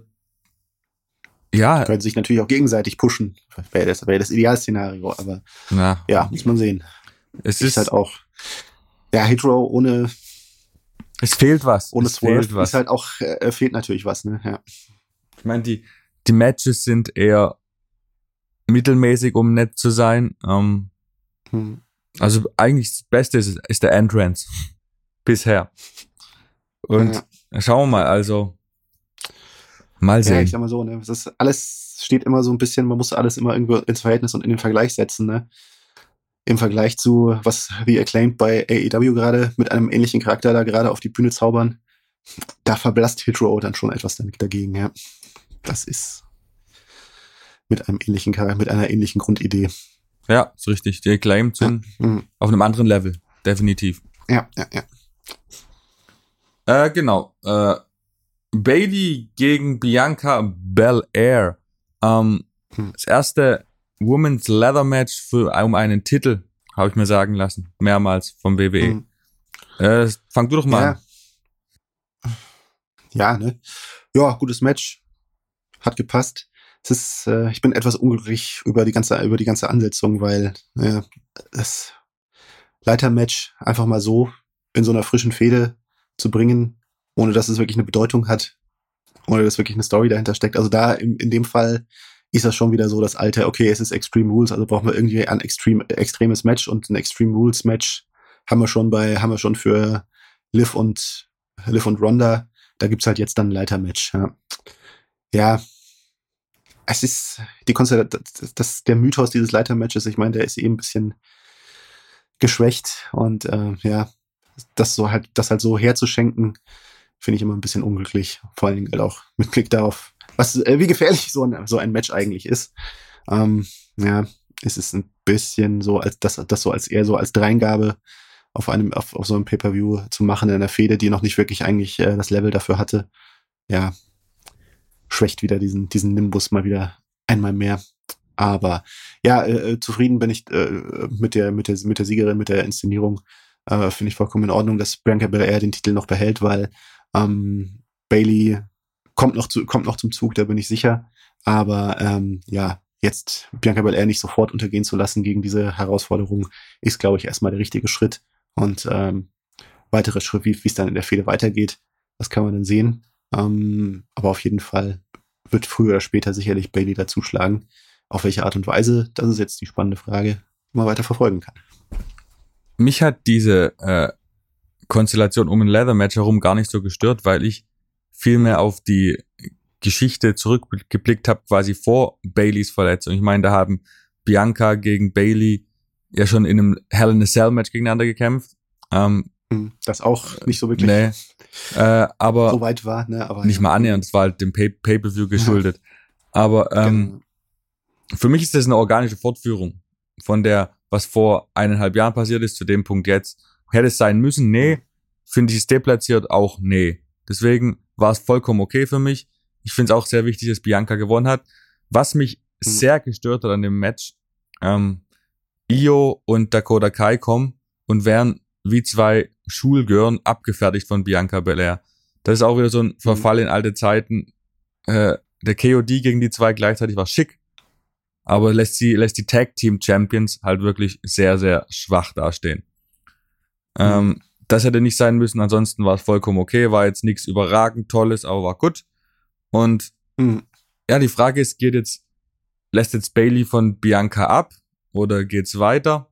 ja. Die können sich natürlich auch gegenseitig pushen. Wäre das, wäre das Idealszenario, aber ja. ja, muss man sehen. Es ist, ist halt auch, ja, Hitro ohne. Es fehlt was. Ohne es Swerve fehlt was. ist halt auch, äh, fehlt natürlich was, ne, ja. Ich meine, die, die Matches sind eher mittelmäßig, um nett zu sein. Ähm, hm. Also eigentlich das Beste ist, ist der Entrance. Bisher. Und ja. schauen wir mal, also mal sehen. Ja, ich sag mal so, ne? Das ist alles steht immer so ein bisschen, man muss alles immer irgendwo ins Verhältnis und in den Vergleich setzen, ne? Im Vergleich zu, was The Acclaimed bei AEW gerade mit einem ähnlichen Charakter da gerade auf die Bühne zaubern, da verblasst Hitro dann schon etwas dagegen, ja. Das ist mit einem ähnlichen Charakter, mit einer ähnlichen Grundidee. Ja, ist richtig. Die Acclaimed sind ja. mhm. auf einem anderen Level. Definitiv. Ja, ja, ja. Äh, genau. Äh, Bailey gegen Bianca Belair. Ähm, hm. Das erste Women's Leather Match für, um einen Titel, habe ich mir sagen lassen. Mehrmals vom WWE. Hm. Äh, fang du doch mal ja. an. Ja, ne? Ja, gutes Match. Hat gepasst es ist, äh, ich bin etwas unglücklich über die ganze, über die ganze Ansetzung, weil äh, das Leitermatch einfach mal so in so einer frischen Fehde zu bringen, ohne dass es wirklich eine Bedeutung hat, ohne dass wirklich eine Story dahinter steckt. Also da in, in dem Fall ist das schon wieder so das alte, okay, es ist Extreme Rules, also brauchen wir irgendwie ein extrem, extremes Match und ein Extreme Rules Match haben wir schon bei, haben wir schon für Liv und Liv und Ronda. Da gibt's halt jetzt dann ein Leitermatch. Ja. ja, es ist die Konstellation, das, das, der Mythos dieses Leitermatches, ich meine, der ist eben ein bisschen geschwächt und äh, ja, das so halt, das halt so herzuschenken, finde ich immer ein bisschen unglücklich. Vor allen Dingen halt auch mit Blick darauf, was, äh, wie gefährlich so ein, so ein Match eigentlich ist. Ähm, ja, es ist ein bisschen so, als das, das so als eher so als Dreingabe auf einem, auf, auf so einem Pay-Per-View zu machen in einer Fehde, die noch nicht wirklich eigentlich äh, das Level dafür hatte. Ja, schwächt wieder diesen, diesen Nimbus mal wieder einmal mehr. Aber ja, äh, äh zufrieden bin ich äh, mit der, mit der, mit der Siegerin, mit der Inszenierung. Äh, Finde ich vollkommen in Ordnung, dass Bianca Belair den Titel noch behält, weil ähm, Bailey kommt noch zu, kommt noch zum Zug, da bin ich sicher. Aber ähm, ja, jetzt Bianca Belair nicht sofort untergehen zu lassen gegen diese Herausforderung, ist, glaube ich, erstmal der richtige Schritt. Und ähm, weitere Schritt, wie es dann in der Fehde weitergeht, das kann man dann sehen. Ähm, aber auf jeden Fall wird früher oder später sicherlich Bailey dazuschlagen. Auf welche Art und Weise, das ist jetzt die spannende Frage, die man weiter verfolgen kann. Mich hat diese äh, Konstellation um ein Leather-Match herum gar nicht so gestört, weil ich viel mehr auf die Geschichte zurückgeblickt habe, quasi vor Baileys Verletzung. Ich meine, da haben Bianca gegen Bailey ja schon in einem Hell in a Cell Match gegeneinander gekämpft. Ähm, hm, das auch nicht so wirklich nee, äh, aber so weit war, ne? Aber nicht ja. mal annähernd, es war halt dem Pay-Per-View geschuldet. Ja. Aber ähm, genau. für mich ist das eine organische Fortführung von der, was vor eineinhalb Jahren passiert ist, zu dem Punkt jetzt. Hätte es sein müssen? Nee. Finde ich es deplatziert? Auch nee. Deswegen war es vollkommen okay für mich. Ich finde es auch sehr wichtig, dass Bianca gewonnen hat. Was mich mhm. sehr gestört hat an dem Match, ähm, Io und Dakota Kai kommen und werden wie zwei Schulgirlen abgefertigt von Bianca Belair. Das ist auch wieder so ein mhm. Verfall in alte Zeiten. Äh, der KOD gegen die zwei gleichzeitig war schick, aber lässt sie lässt die Tag Team Champions halt wirklich sehr sehr schwach dastehen. Ähm, mhm. das hätte nicht sein müssen. Ansonsten war es vollkommen okay. War jetzt nichts überragend Tolles, aber war gut. Und mhm. ja, die Frage ist, geht jetzt lässt jetzt Bailey von Bianca ab oder geht's weiter?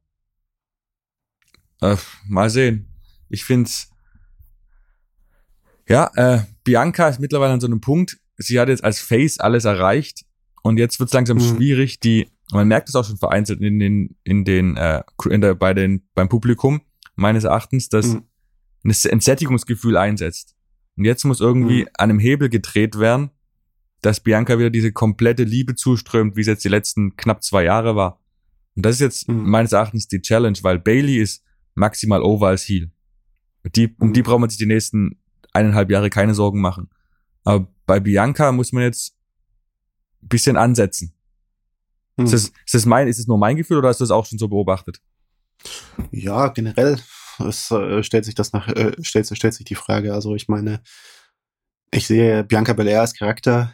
Äh, mal sehen. Ich find's. Ja, äh, Bianca ist mittlerweile an so einem Punkt. Sie hat jetzt als Face alles erreicht und jetzt wird's langsam mhm. schwierig. Die, man merkt es auch schon vereinzelt in den, in den, äh, in der, bei den, beim Publikum meines Erachtens, dass mhm. ein Sättigungsgefühl einsetzt. Und jetzt muss irgendwie mhm. an einem Hebel gedreht werden, dass Bianca wieder diese komplette Liebe zuströmt, wie es jetzt die letzten knapp zwei Jahre war. Und das ist jetzt mhm. meines Erachtens die Challenge, weil Bailey ist maximal over als Heal. Die, um die mhm. braucht man sich die nächsten eineinhalb Jahre keine Sorgen machen. Aber bei Bianca muss man jetzt bisschen ansetzen. Mhm. Ist, das, ist, das mein, ist das nur mein Gefühl oder hast du das auch schon so beobachtet? Ja, generell es, äh, stellt sich das nach, äh, stellt, stellt sich die Frage. Also ich meine, ich sehe Bianca Belair als Charakter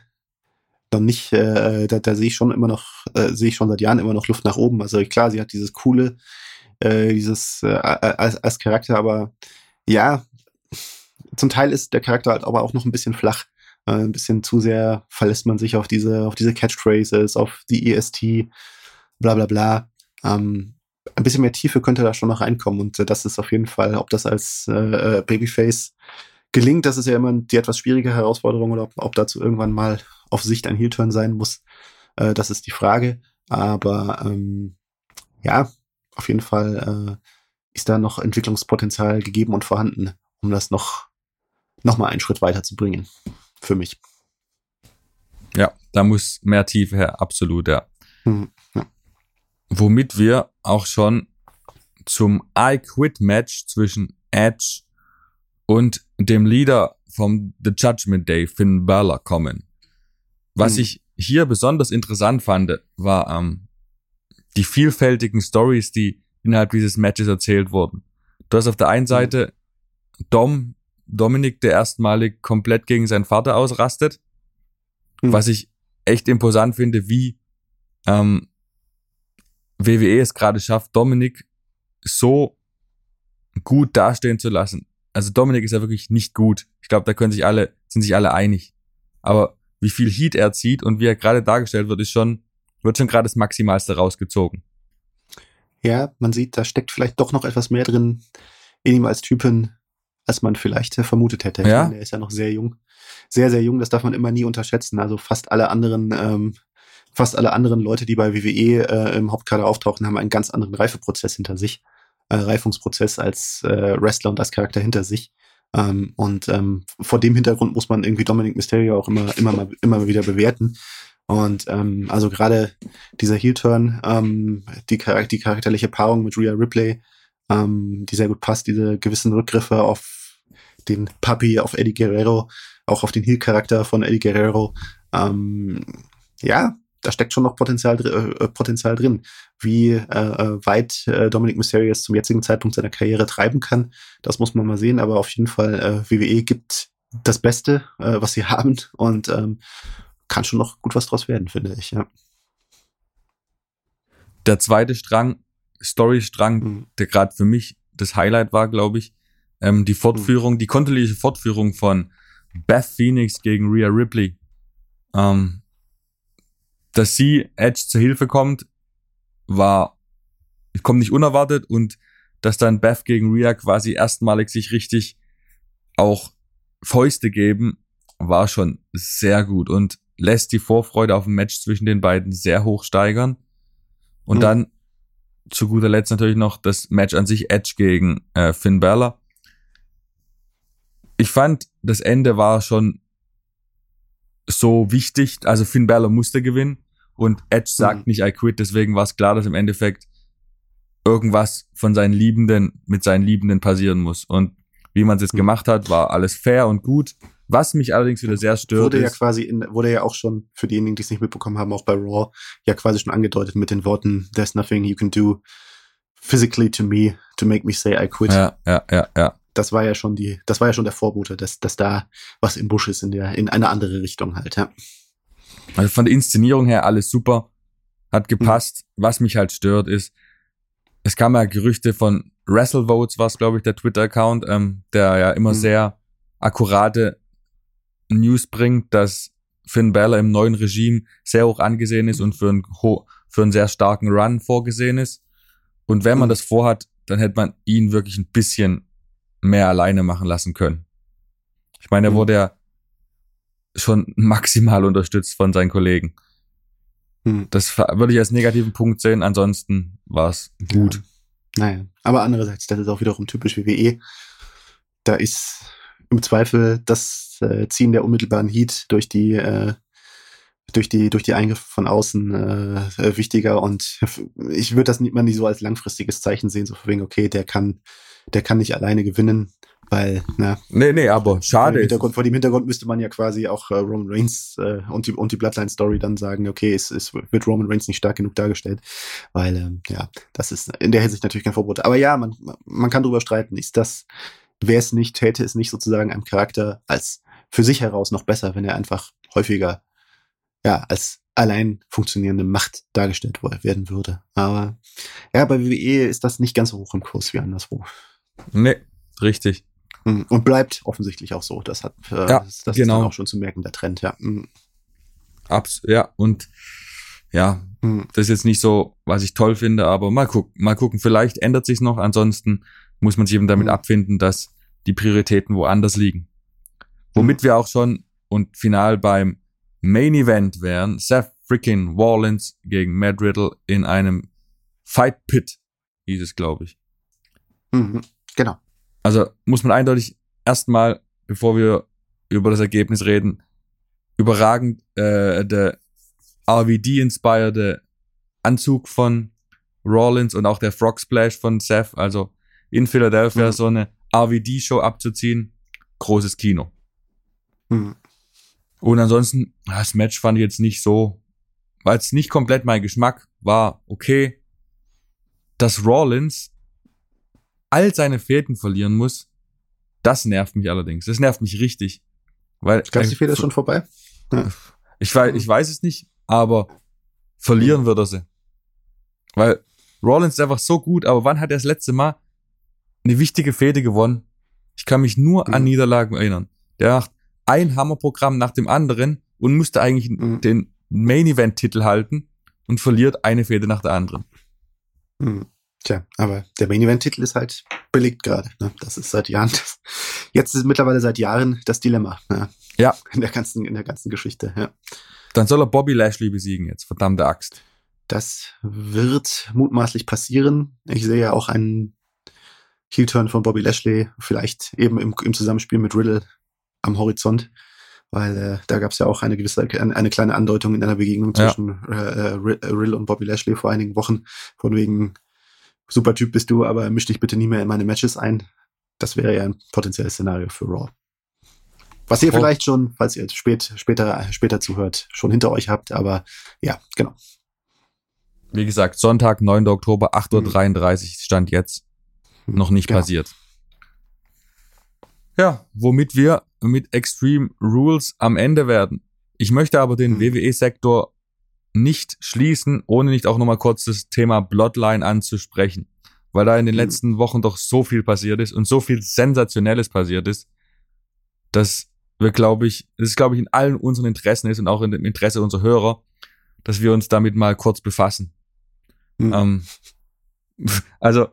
dann nicht, äh, da, da sehe ich schon immer noch, äh, sehe ich schon seit Jahren immer noch Luft nach oben. Also klar, sie hat dieses coole, äh, dieses äh, als, als Charakter, aber ja, zum Teil ist der Charakter halt aber auch noch ein bisschen flach. Äh, ein bisschen zu sehr verlässt man sich auf diese, auf diese Catchphrases, auf die EST, bla bla bla. Ähm, ein bisschen mehr Tiefe könnte da schon noch reinkommen und äh, das ist auf jeden Fall, ob das als äh, äh Babyface gelingt, das ist ja immer die etwas schwierige Herausforderung oder ob, ob dazu irgendwann mal auf Sicht ein Heel-Turn sein muss, äh, das ist die Frage. Aber ähm, ja, auf jeden Fall äh, ist da noch Entwicklungspotenzial gegeben und vorhanden, um das noch, noch mal einen Schritt weiter zu bringen. Für mich. Ja, da muss mehr Tiefe her, absolut, ja. Hm, ja. Womit wir auch schon zum I Quit Match zwischen Edge und dem Leader vom The Judgment Day, Finn Balor, kommen. Was hm. ich hier besonders interessant fand, war ähm, die vielfältigen Stories, die innerhalb dieses Matches erzählt wurden. Du hast auf der einen mhm. Seite Dom, Dominik, der erstmalig komplett gegen seinen Vater ausrastet, mhm. was ich echt imposant finde, wie ähm, WWE es gerade schafft, Dominik so gut dastehen zu lassen. Also Dominik ist ja wirklich nicht gut. Ich glaube, da können sich alle, sind sich alle einig. Aber wie viel Heat er zieht und wie er gerade dargestellt wird, ist schon, wird schon gerade das Maximalste rausgezogen. Ja, man sieht, da steckt vielleicht doch noch etwas mehr drin in ihm als Typen, als man vielleicht vermutet hätte. Ja. Meine, er ist ja noch sehr jung. Sehr, sehr jung, das darf man immer nie unterschätzen. Also fast alle anderen, ähm, fast alle anderen Leute, die bei WWE äh, im Hauptkader auftauchen, haben einen ganz anderen Reifeprozess hinter sich, äh, Reifungsprozess als äh, Wrestler und als Charakter hinter sich. Ähm, und ähm, vor dem Hintergrund muss man irgendwie Dominic Mysterio auch immer, immer mal, immer mal wieder bewerten. Und ähm, also gerade dieser Heel-Turn, ähm, die, die charakterliche Paarung mit Rhea Ripley, ähm, die sehr gut passt, diese gewissen Rückgriffe auf den Puppy, auf Eddie Guerrero, auch auf den Heel-Charakter von Eddie Guerrero. Ähm, ja, da steckt schon noch Potenzial, dr äh, Potenzial drin. Wie äh, äh, weit äh, Dominic Mysterio es zum jetzigen Zeitpunkt seiner Karriere treiben kann, das muss man mal sehen. Aber auf jeden Fall, äh, WWE gibt das Beste, äh, was sie haben und ähm, kann schon noch gut was draus werden, finde ich. Ja. Der zweite Strang, Storystrang, Mhm. der gerade für mich das Highlight war, glaube ich, ähm, die Fortführung, die kontinuierliche Fortführung von Beth Phoenix gegen Rhea Ripley. Ähm, dass sie Edge zur Hilfe kommt, war, kommt nicht unerwartet und dass dann Beth gegen Rhea quasi erstmalig sich richtig auch Fäuste geben, war schon sehr gut und lässt die Vorfreude auf ein Match zwischen den beiden sehr hoch steigern. Und Mhm. dann zu guter Letzt natürlich noch das Match an sich Edge gegen äh, Finn Balor. Ich fand, das Ende war schon so wichtig. Also Finn Balor musste gewinnen und Edge sagt Mhm. nicht I quit. Deswegen war es klar, dass im Endeffekt irgendwas von seinen Liebenden mit seinen Liebenden passieren muss. Und wie man es jetzt Mhm. gemacht hat, war alles fair und gut. Was mich allerdings wieder sehr stört, Wurde ja quasi in, wurde ja auch schon, für diejenigen, die es nicht mitbekommen haben, auch bei Raw, ja quasi schon angedeutet mit den Worten, there's nothing you can do physically to me to make me say I quit. ja, ja, ja, ja. Das war ja schon die, das war ja schon der Vorbote, dass, dass da was im Busch ist in der, in eine andere Richtung halt, ja. Also von der Inszenierung her alles super, hat gepasst. Was mich halt stört ist, es kam ja Gerüchte von WrestleVotes, war es glaube ich der Twitter-Account, ähm, der ja immer Mhm. sehr akkurate News bringt, dass Finn Balor im neuen Regime sehr hoch angesehen ist und für einen, ho für einen sehr starken Run vorgesehen ist. Und wenn man Mhm. das vorhat, dann hätte man ihn wirklich ein bisschen mehr alleine machen lassen können. Ich meine, er Mhm. wurde ja schon maximal unterstützt von seinen Kollegen. Hm. Das würde ich als negativen Punkt sehen. Ansonsten war es gut. Ja. Naja, aber andererseits, das ist auch wiederum typisch WWE. Da ist im Zweifel das äh, Ziehen der unmittelbaren Heat durch die äh, durch die durch die Eingriffe von außen äh, wichtiger und ich würde das nicht mal nicht so als langfristiges Zeichen sehen, so von wegen okay, der kann der kann nicht alleine gewinnen, weil na Nee, nee, aber vor dem, schade. Hintergrund, vor dem Hintergrund müsste man ja quasi auch äh, Roman Reigns äh, und die, und die Bloodline-Story dann sagen, okay, es, es wird Roman Reigns nicht stark genug dargestellt. Weil, ähm, ja, das ist in der Hinsicht natürlich kein Verbot. Aber ja, man, man kann drüber streiten. Ist das, wäre es nicht, täte es nicht sozusagen einem Charakter als für sich heraus noch besser, wenn er einfach häufiger, ja, als allein funktionierende Macht dargestellt werden würde. Aber ja, bei WWE ist das nicht ganz so hoch im Kurs wie anderswo. Nee, richtig. Mhm. Und bleibt offensichtlich auch so. Das hat, äh, Ja, das ist genau. dann auch schon zu merken, der Trend, ja. Mhm. Abs ja, und ja, Mhm. das ist jetzt nicht so, was ich toll finde, aber mal gucken, mal gucken. Vielleicht ändert sich noch. Ansonsten muss man sich eben damit Mhm. abfinden, dass die Prioritäten woanders liegen. Womit wir auch schon und final beim Main Event wären. Seth freaking Rollins gegen Matt Riddle in einem Fight Pit, hieß es, glaube ich. Mhm. Genau. Also muss man eindeutig erstmal, bevor wir über das Ergebnis reden, überragend äh, der RVD-inspired Anzug von Rollins und auch der Frog Splash von Seth, also in Philadelphia Mhm. so eine RVD-Show abzuziehen, großes Kino. Mhm. Und ansonsten, das Match fand ich jetzt nicht so, war jetzt nicht komplett mein Geschmack, war okay. Dass Rollins all seine Fäden verlieren muss, das nervt mich allerdings. Das nervt mich richtig. Weil Glaubst du, die Fehler ist schon vorbei? ich weiß, ich weiß es nicht, aber verlieren wird er sie. Weil Rollins ist einfach so gut, aber wann hat er das letzte Mal eine wichtige Fehde gewonnen? Ich kann mich nur an Mhm. Niederlagen erinnern. Der macht ein Hammerprogramm nach dem anderen und müsste eigentlich mhm. den Main Event Titel halten und verliert eine Fehde nach der anderen. Mhm. Tja, aber der Main Event Titel ist halt belegt gerade. Ne? Das ist seit Jahren, das, jetzt ist mittlerweile seit Jahren das Dilemma. Ne? Ja. In der ganzen, in der ganzen Geschichte, ja. Dann soll er Bobby Lashley besiegen jetzt, verdammte Axt. Das wird mutmaßlich passieren. Ich sehe ja auch einen Heel-Turn von Bobby Lashley, vielleicht eben im, im Zusammenspiel mit Riddle am Horizont, weil äh, da gab es ja auch eine gewisse, eine, eine, kleine Andeutung in einer Begegnung ja. zwischen äh, äh, äh, Riddle und Bobby Lashley vor einigen Wochen, von wegen, super Typ bist du, aber misch dich bitte nie mehr in meine Matches ein. Das wäre ja ein potenzielles Szenario für Raw. Was ihr oh. vielleicht schon, falls ihr spät, später, später zuhört, schon hinter euch habt, aber ja, genau. Wie gesagt, Sonntag, 9. Oktober, 8.33 Uhr stand jetzt. Noch nicht genau. passiert. Ja, womit wir mit Extreme Rules am Ende werden. Ich möchte aber den mhm. WWE-Sektor nicht schließen, ohne nicht auch nochmal kurz das Thema Bloodline anzusprechen. Weil da in den mhm. letzten Wochen doch so viel passiert ist und so viel Sensationelles passiert ist, dass wir, glaube ich, es glaube ich in allen unseren Interessen ist und auch in dem Interesse unserer Hörer, dass wir uns damit mal kurz befassen. Mhm. Ähm, also,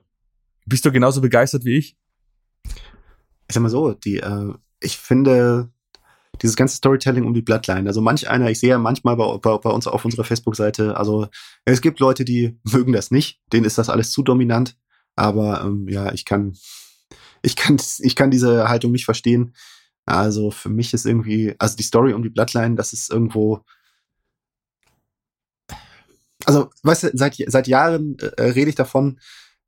bist du genauso begeistert wie ich? Ich sag mal so, die, äh, ich finde dieses ganze Storytelling um die Bloodline, also manch einer, ich sehe ja manchmal bei, bei, bei uns auf unserer Facebook-Seite, also es gibt Leute, die mögen das nicht, denen ist das alles zu dominant, aber ähm, ja, ich kann, ich kann, ich kann diese Haltung nicht verstehen. Also für mich ist irgendwie, also die Story um die Bloodline, das ist irgendwo. Also, weißt du, seit, seit Jahren äh, rede ich davon,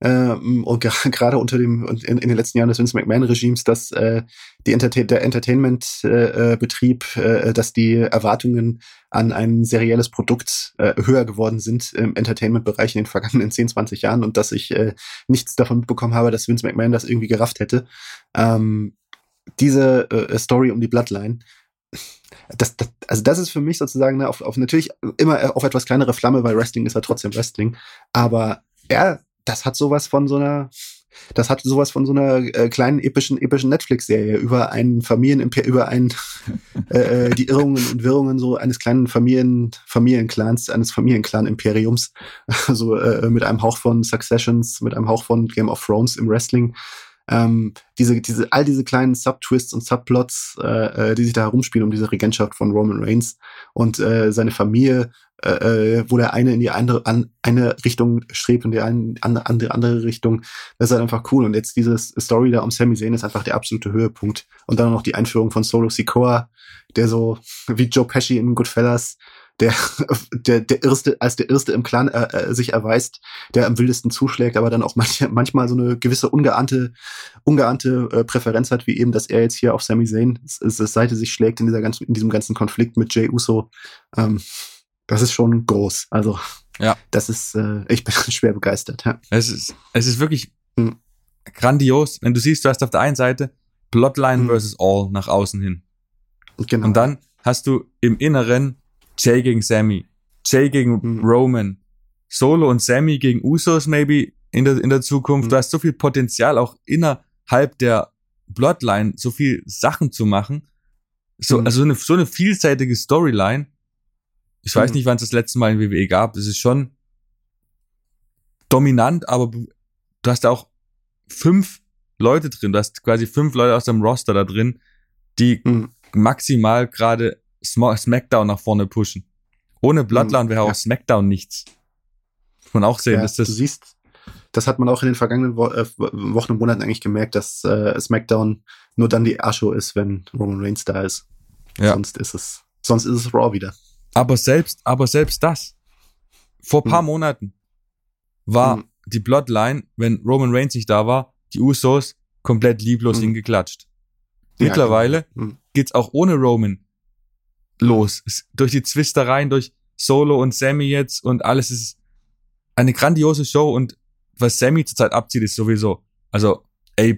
ähm, und gerade unter dem in, in, den letzten Jahren des Vince McMahon-Regimes, dass äh, die Entertain der Entertainment-Betrieb, äh, äh, dass die Erwartungen an ein serielles Produkt äh, höher geworden sind im Entertainment-Bereich in den vergangenen 10, 20 Jahren und dass ich äh, nichts davon mitbekommen habe, dass Vince McMahon das irgendwie gerafft hätte. Ähm, diese äh, Story um die Bloodline, das, das, also das ist für mich sozusagen ne, auf, auf natürlich immer auf etwas kleinere Flamme, weil Wrestling ist ja trotzdem Wrestling. Aber ja, das hat sowas von so einer, das hat sowas von so einer äh, kleinen epischen, epischen Netflix-Serie über einen Familienimper, über einen äh, äh, die Irrungen und Wirrungen so eines kleinen Familien, Familienclans, eines Familienclan-Imperiums. Also äh, mit einem Hauch von Successions, mit einem Hauch von Game of Thrones im Wrestling ähm, diese, diese, all diese kleinen Subtwists und Subplots, äh, äh, die sich da herumspielen um diese Regentschaft von Roman Reigns und äh, seine Familie, äh, äh wo der eine in die andere an, eine Richtung strebt und der eine andere, andere, andere Richtung. Das ist halt einfach cool. Und jetzt diese Story da um Sami Zayn ist einfach der absolute Höhepunkt. Und dann noch die Einführung von Solo Sikoa, der so wie Joe Pesci in Goodfellas der, der, der Erste, als der Erste im Clan äh, äh, sich erweist, der am wildesten zuschlägt, aber dann auch manch, manchmal so eine gewisse ungeahnte, ungeahnte äh, Präferenz hat, wie eben, dass er jetzt hier auf Sami Zayn Seite sich schlägt in dieser ganzen, in diesem ganzen Konflikt mit Jay Uso. Ähm, das ist schon groß. Also, ja. das ist, äh, ich bin schwer begeistert. Ja. Es ist, es ist wirklich mhm. grandios, wenn du siehst, du hast auf der einen Seite Plotline mhm. versus All nach außen hin. Genau. Und dann hast du im Inneren Jay gegen Sammy, Jay gegen mhm. Roman, Solo und Sammy gegen Usos maybe in der, in der Zukunft. Mhm. Du hast so viel Potenzial auch innerhalb der Bloodline, so viel Sachen zu machen. So, mhm. also so eine, so eine vielseitige Storyline. Ich weiß mhm. nicht, wann es das letzte Mal in WWE gab. Das ist schon dominant, aber du hast auch fünf Leute drin. Du hast quasi fünf Leute aus dem Roster da drin, die mhm. maximal gerade SmackDown nach vorne pushen. Ohne Bloodline wäre ja. auch SmackDown nichts. Muss man auch sehen, ja, dass das. Du siehst, das hat man auch in den vergangenen Wo äh, Wochen und Monaten eigentlich gemerkt, dass äh, SmackDown nur dann die A-Show ist, wenn Roman Reigns da ist. Ja. Sonst ist es, sonst ist es Raw wieder. Aber selbst, aber selbst das. Vor paar hm. Monaten war hm. die Bloodline, wenn Roman Reigns nicht da war, die Usos komplett lieblos hm. hingeklatscht. Mittlerweile ja, genau. hm. geht's auch ohne Roman los. durch die Zwistereien, durch Solo und Sammy jetzt und alles ist eine grandiose Show und was Sammy zurzeit abzieht, ist sowieso, also A++.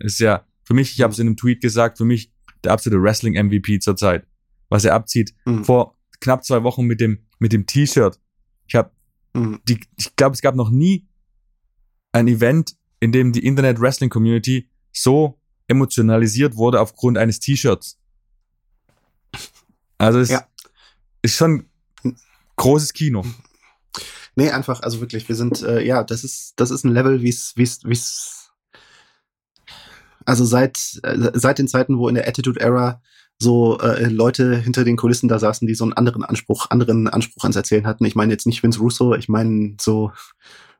Ist ja, für mich, ich habe es in einem Tweet gesagt, für mich der absolute Wrestling-MVP zurzeit. Was er abzieht. Mhm. Vor knapp zwei Wochen mit dem, mit dem T-Shirt. Ich habe, mhm. die, ich glaube, es gab noch nie ein Event, in dem die Internet Wrestling Community so emotionalisiert wurde aufgrund eines T-Shirts. Also es Ja. ist schon großes Kino. Nee, einfach, also wirklich, wir sind, äh, ja, das ist, das ist ein Level, wie es, wie es, wie es, also seit, äh, seit den Zeiten, wo in der Attitude Era so äh, Leute hinter den Kulissen da saßen, die so einen anderen Anspruch, anderen Anspruch ans Erzählen hatten. Ich meine jetzt nicht Vince Russo, ich meine so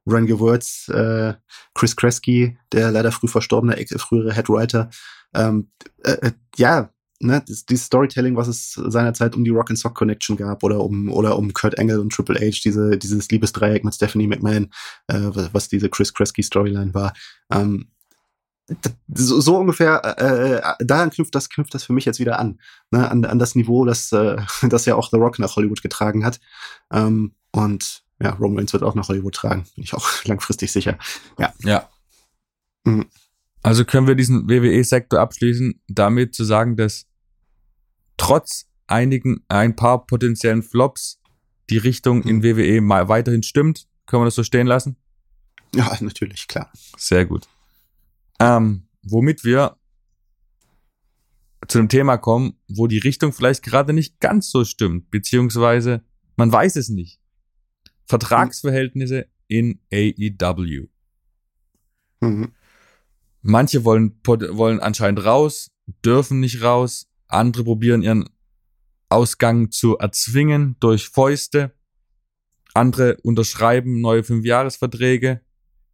Ron Gewurz, äh, Chris Kresge, der leider früh verstorbene ex- frühere Headwriter. Ähm, äh, äh, ja, ne, das, dieses Storytelling, was es seinerzeit um die Rock and Sock Connection gab oder um oder um Kurt Angle und Triple H, diese dieses Liebesdreieck mit Stephanie McMahon, äh, was, was diese Chris Kresge Storyline war. Ähm, so, so ungefähr, äh, äh, daran knüpft das knüpft das für mich jetzt wieder an, ne, an, an das Niveau, das äh, das ja auch The Rock nach Hollywood getragen hat. Ähm, und ja, Roman Reigns wird auch nach Hollywood tragen, bin ich auch langfristig sicher. Ja. Mhm. Also können wir diesen WWE-Sektor abschließen, damit zu sagen, dass trotz einigen, ein paar potenziellen Flops die Richtung in Mhm. WWE mal weiterhin stimmt. Können wir das so stehen lassen? Ja, natürlich, klar. Sehr gut. Ähm, womit wir zu dem Thema kommen, wo die Richtung vielleicht gerade nicht ganz so stimmt, beziehungsweise man weiß es nicht. Vertragsverhältnisse in AEW. Mhm. Manche wollen, wollen anscheinend raus, dürfen nicht raus. Andere probieren ihren Ausgang zu erzwingen durch Fäuste. Andere unterschreiben neue Fünfjahresverträge.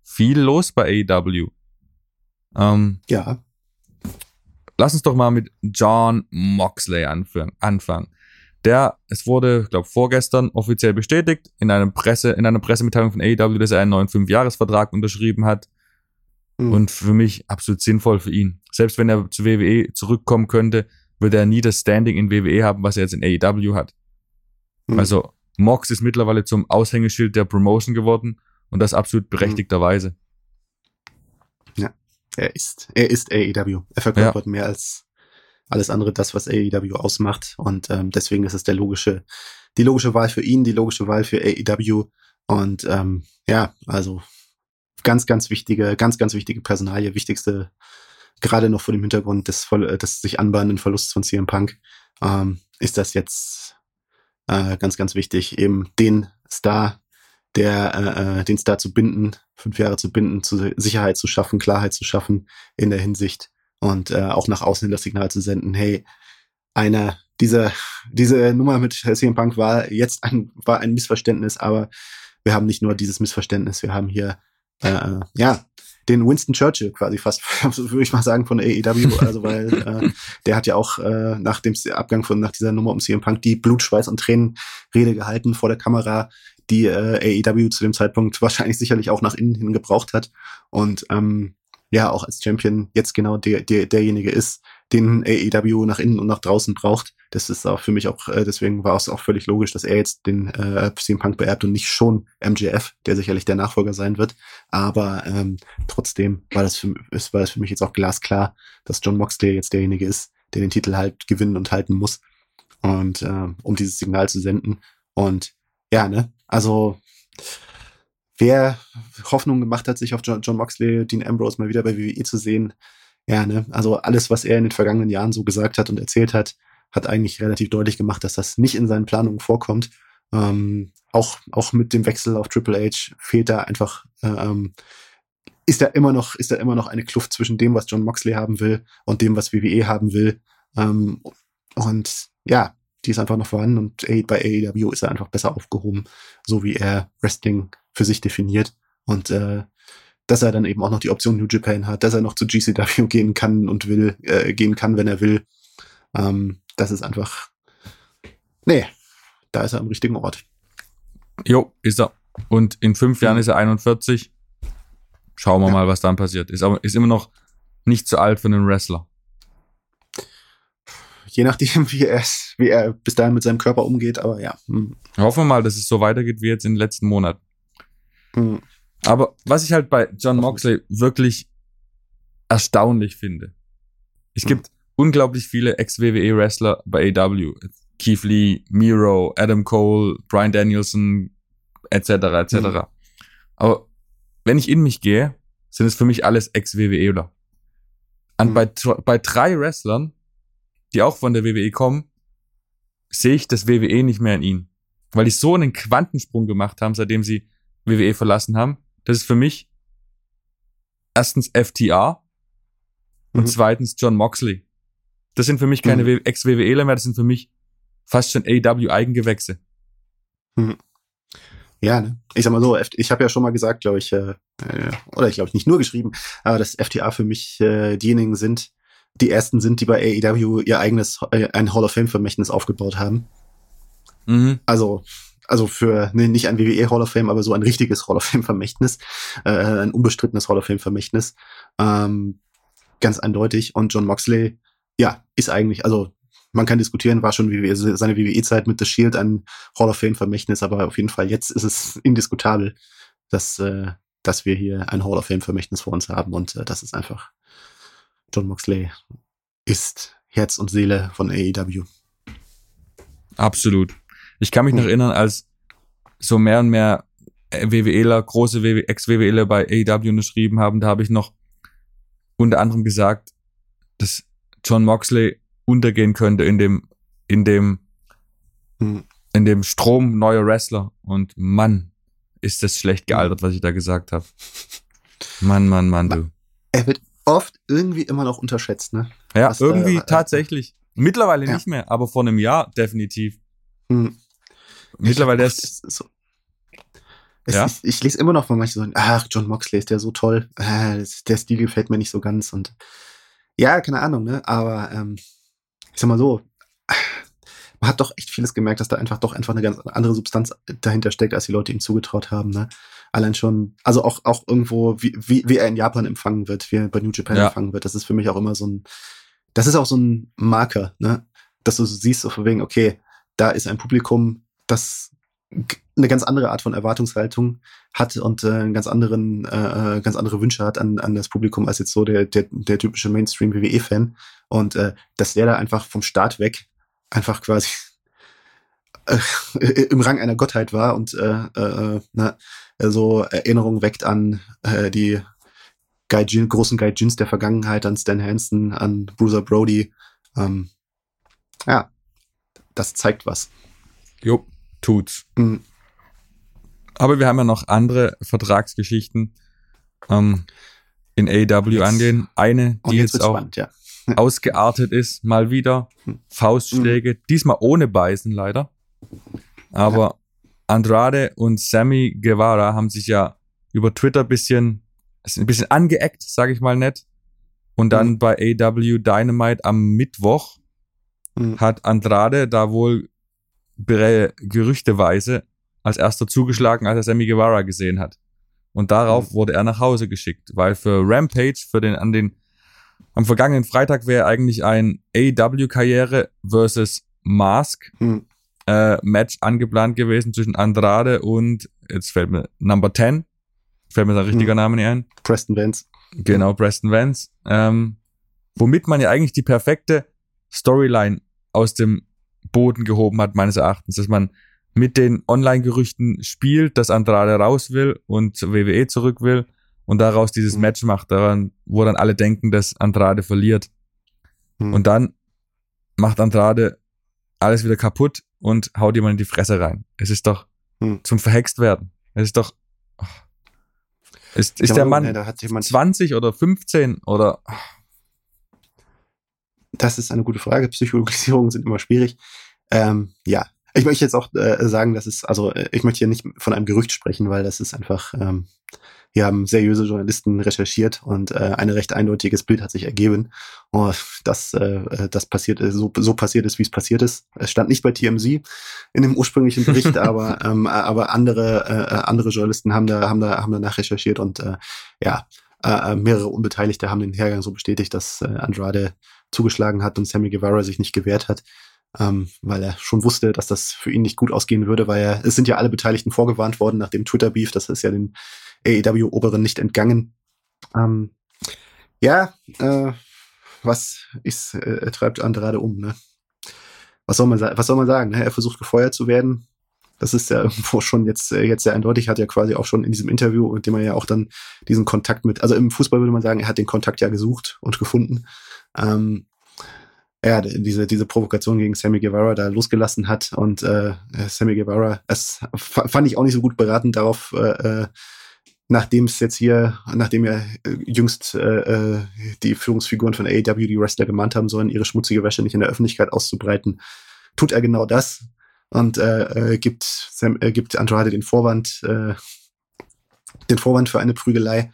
Viel los bei AEW. Ähm, Ja. lass uns doch mal mit John Moxley anfangen. Der, es wurde, glaube vorgestern offiziell bestätigt in einer Presse, in einer Pressemitteilung von AEW, dass er einen neuen Fünfjahresvertrag unterschrieben hat. Mhm. Und für mich absolut sinnvoll für ihn. Selbst wenn er zu WWE zurückkommen könnte, würde er nie das Standing in WWE haben, was er jetzt in AEW hat. Mhm. Also Mox ist mittlerweile zum Aushängeschild der Promotion geworden und das absolut berechtigterweise. Er ist, er ist AEW. Er verkörpert mehr als alles andere das, was AEW ausmacht. Und ähm, deswegen ist es der logische, die logische Wahl für ihn, die logische Wahl für AEW. Und ähm, ja, also ganz, ganz wichtige, ganz, ganz wichtige Personalie, wichtigste, gerade noch vor dem Hintergrund des, äh, des sich anbahnenden Verlusts von CM Punk, ähm, ist das jetzt äh, ganz, ganz wichtig, eben den Star, der äh, äh, den Star zu binden, fünf Jahre zu binden, zu Sicherheit zu schaffen, Klarheit zu schaffen in der Hinsicht und äh, auch nach außen hin das Signal zu senden, hey, einer dieser diese Nummer mit CM Punk war jetzt ein war ein Missverständnis, aber wir haben nicht nur dieses Missverständnis, wir haben hier äh, äh, ja den Winston Churchill quasi fast würde ich mal sagen von AEW, also weil äh, der hat ja auch äh, nach dem Abgang von nach dieser Nummer um CM Punk die Blut, Schweiß und Tränen Rede gehalten vor der Kamera, die äh, AEW zu dem Zeitpunkt wahrscheinlich sicherlich auch nach innen hin gebraucht hat. Und ähm, ja auch als Champion jetzt genau der, der derjenige ist, den AEW nach innen und nach draußen braucht. Das ist auch für mich auch, äh, deswegen war es auch völlig logisch, dass er jetzt den äh, CM Punk beerbt und nicht schon MJF, der sicherlich der Nachfolger sein wird. Aber ähm, trotzdem war das, für, ist, war das für mich jetzt auch glasklar, dass John Moxley jetzt derjenige ist, der den Titel halt gewinnen und halten muss. Und äh, um dieses Signal zu senden. Und ja, ne, also wer Hoffnung gemacht hat, sich auf John, Moxley, Dean Ambrose mal wieder bei WWE zu sehen, ja, ne, also alles, was er in den vergangenen Jahren so gesagt hat und erzählt hat, hat eigentlich relativ deutlich gemacht, dass das nicht in seinen Planungen vorkommt. Ähm, auch, auch mit dem Wechsel auf Triple H fehlt da einfach, ähm, ist da immer noch, ist da immer noch eine Kluft zwischen dem, was John Moxley haben will und dem, was WWE haben will. Ähm, und ja, die ist einfach noch vorhanden und A- bei AEW ist er einfach besser aufgehoben, so wie er Wrestling für sich definiert. Und äh, dass er dann eben auch noch die Option New Japan hat, dass er noch zu GCW gehen kann und will, äh, gehen kann, wenn er will. Ähm, das ist einfach. Nee, da ist er am richtigen Ort. Jo, ist er. Und in fünf Jahren ist er 41. Schauen wir Ja. mal, was dann passiert. Ist aber ist immer noch nicht zu alt für einen Wrestler. Je nachdem, wie er, wie er bis dahin mit seinem Körper umgeht, aber ja. Hm, Hoffen wir mal, dass es so weitergeht wie jetzt in den letzten Monaten. hm, Aber was ich halt bei John Moxley wirklich erstaunlich finde, es Mhm. gibt unglaublich viele Ex-WWE-Wrestler bei AW. Keith Lee, Miro, Adam Cole, Brian Danielson, etc., etc. Mhm. Aber wenn ich in mich gehe, sind es für mich alles Ex-WWEler. Und Mhm. bei, bei drei Wrestlern, die auch von der WWE kommen, sehe ich das WWE nicht mehr in ihnen. Weil die so einen Quantensprung gemacht haben, seitdem sie WWE verlassen haben. Das ist für mich erstens FTR und mhm. zweitens John Moxley. Das sind für mich keine mhm. Ex-WWEler mehr, das sind für mich fast schon AW-Eigengewächse. Mhm. Ja, ne? ich sag mal so, ich habe ja schon mal gesagt, glaube ich, äh, äh, oder ich glaube nicht nur geschrieben, aber dass FTA für mich äh, diejenigen sind, die ersten sind, die bei AEW ihr eigenes, äh, ein Hall of Fame-Vermächtnis aufgebaut haben. Mhm. Also, also für nee, nicht ein WWE Hall of Fame, aber so ein richtiges Hall of Fame-Vermächtnis, äh, ein unbestrittenes Hall of Fame-Vermächtnis. Ähm, ganz eindeutig. Und John Moxley, ja, ist eigentlich, also man kann diskutieren, war schon WWE, seine WWE-Zeit mit The Shield ein Hall of Fame-Vermächtnis, aber auf jeden Fall jetzt ist es indiskutabel, dass, äh, dass wir hier ein Hall of Fame-Vermächtnis vor uns haben und äh, das ist einfach John Moxley ist Herz und Seele von AEW. Absolut. Ich kann mich noch erinnern, als so mehr und mehr WWEler, große Ex-WWEler bei AEW geschrieben haben, da habe ich noch unter anderem gesagt, dass John Moxley untergehen könnte in dem, in dem, hm. in dem Strom neuer Wrestler. Und Mann, ist das schlecht gealtert, was ich da gesagt habe. Mann, Mann, Mann, du. Er wird oft irgendwie immer noch unterschätzt, ne? Ja, was irgendwie da, äh, tatsächlich. Mittlerweile ja. nicht mehr, aber vor einem Jahr definitiv. Hm. Mittlerweile ist es so. Ja? ich, ich, lese immer noch von manchen so, ach, John Moxley ist der so toll, äh, der Stil gefällt mir nicht so ganz und ja, keine Ahnung, ne? Aber ähm, ich sag mal so, man hat doch echt vieles gemerkt, dass da einfach doch einfach eine ganz andere Substanz dahinter steckt, als die Leute ihm zugetraut haben. Ne? Allein schon, also auch, auch irgendwo, wie, wie, wie er in Japan empfangen wird, wie er bei New Japan ja. empfangen wird, das ist für mich auch immer so ein, das ist auch so ein Marker, ne? dass du siehst, so von wegen, okay, da ist ein Publikum, das eine ganz andere Art von Erwartungshaltung hat und äh, einen ganz anderen, äh, äh, ganz andere Wünsche hat an, an das Publikum als jetzt so der, der, der typische Mainstream WWE-Fan. Und äh, dass der da einfach vom Start weg einfach quasi äh, im Rang einer Gottheit war und äh, äh, na, so Erinnerungen weckt an äh, die Gaijin, großen Gaijins der Vergangenheit, an Stan Hansen, an Bruiser Brody. Ähm, ja, das zeigt was. Jo, tut's. Mhm. Aber wir haben ja noch andere Vertragsgeschichten ähm, in AW angehen. Eine, die jetzt, jetzt auch spannend, ja. ausgeartet ist, mal wieder. Hm. Faustschläge, mhm. diesmal ohne Beißen leider. Aber. Andrade und Sammy Guevara haben sich ja über Twitter bisschen, ein bisschen angeeckt, sage ich mal nett. Und dann mhm. bei AW Dynamite am Mittwoch mhm. hat Andrade da wohl gerüchteweise als erster zugeschlagen, als er Sammy Guevara gesehen hat. Und darauf mhm. wurde er nach Hause geschickt, weil für Rampage, für den an den am vergangenen Freitag wäre eigentlich ein AEW-Karriere versus Mask mhm. Äh, Match angeplant gewesen zwischen Andrade und jetzt fällt mir Number 10, fällt mir sein richtiger mhm. Name nicht ein. Preston Vance. Genau, Preston Vance. Ähm, womit man ja eigentlich die perfekte Storyline aus dem Boden gehoben hat, meines Erachtens, dass man mit den Online-Gerüchten spielt, dass Andrade raus will und WWE zurück will und daraus dieses mhm. Match macht, daran, wo dann alle denken, dass Andrade verliert. Mhm. Und dann macht Andrade alles wieder kaputt und haut jemand in die Fresse rein. Es ist doch mhm. zum verhext werden. Es ist doch. Oh. Ist, ist der Mann ja, 20 oder 15 oder. Das ist eine gute Frage. Psychologisierungen sind immer schwierig. Ähm, ja, ich möchte jetzt auch äh, sagen, dass es, also äh, ich möchte hier nicht von einem Gerücht sprechen, weil das ist einfach, ähm, hier haben seriöse Journalisten recherchiert und äh, ein recht eindeutiges Bild hat sich ergeben. Und das, äh, das passiert, äh, so, so passiert ist, wie es passiert ist. Es stand nicht bei TMZ in dem ursprünglichen Bericht, aber, ähm, aber andere, äh, andere Journalisten haben da, haben da, haben danach recherchiert und äh, ja, äh, mehrere Unbeteiligte haben den Hergang so bestätigt, dass äh, Andrade zugeschlagen hat und Sammy Guevara sich nicht gewehrt hat ähm, weil er schon wusste, dass das für ihn nicht gut ausgehen würde, weil er, es sind ja alle Beteiligten vorgewarnt worden nach dem Twitter-Beef, das ist ja den AEW-Oberen nicht entgangen. Ähm, ja, äh, was ist, äh, treibt Andrade um, ne? Was soll man, was soll man sagen? Ne? Er versucht gefeuert zu werden. Das ist ja irgendwo schon jetzt, äh, jetzt sehr eindeutig, hat ja quasi auch schon in diesem Interview, in dem er ja auch dann diesen Kontakt mit, also im Fußball würde man sagen, er hat den Kontakt ja gesucht und gefunden. Ähm, ja, diese, diese Provokation gegen Sammy Guevara da losgelassen hat. Und äh, Sammy Guevara, es fand ich auch nicht so gut beraten darauf, äh, äh nachdem es jetzt hier, nachdem ja äh, jüngst äh, äh die Führungsfiguren von AEW, die Wrestler gemahnt haben sollen, ihre schmutzige Wäsche nicht in der Öffentlichkeit auszubreiten, tut er genau das und äh, gibt, Sam, äh, gibt Andrade den Vorwand, äh, den Vorwand für eine Prügelei.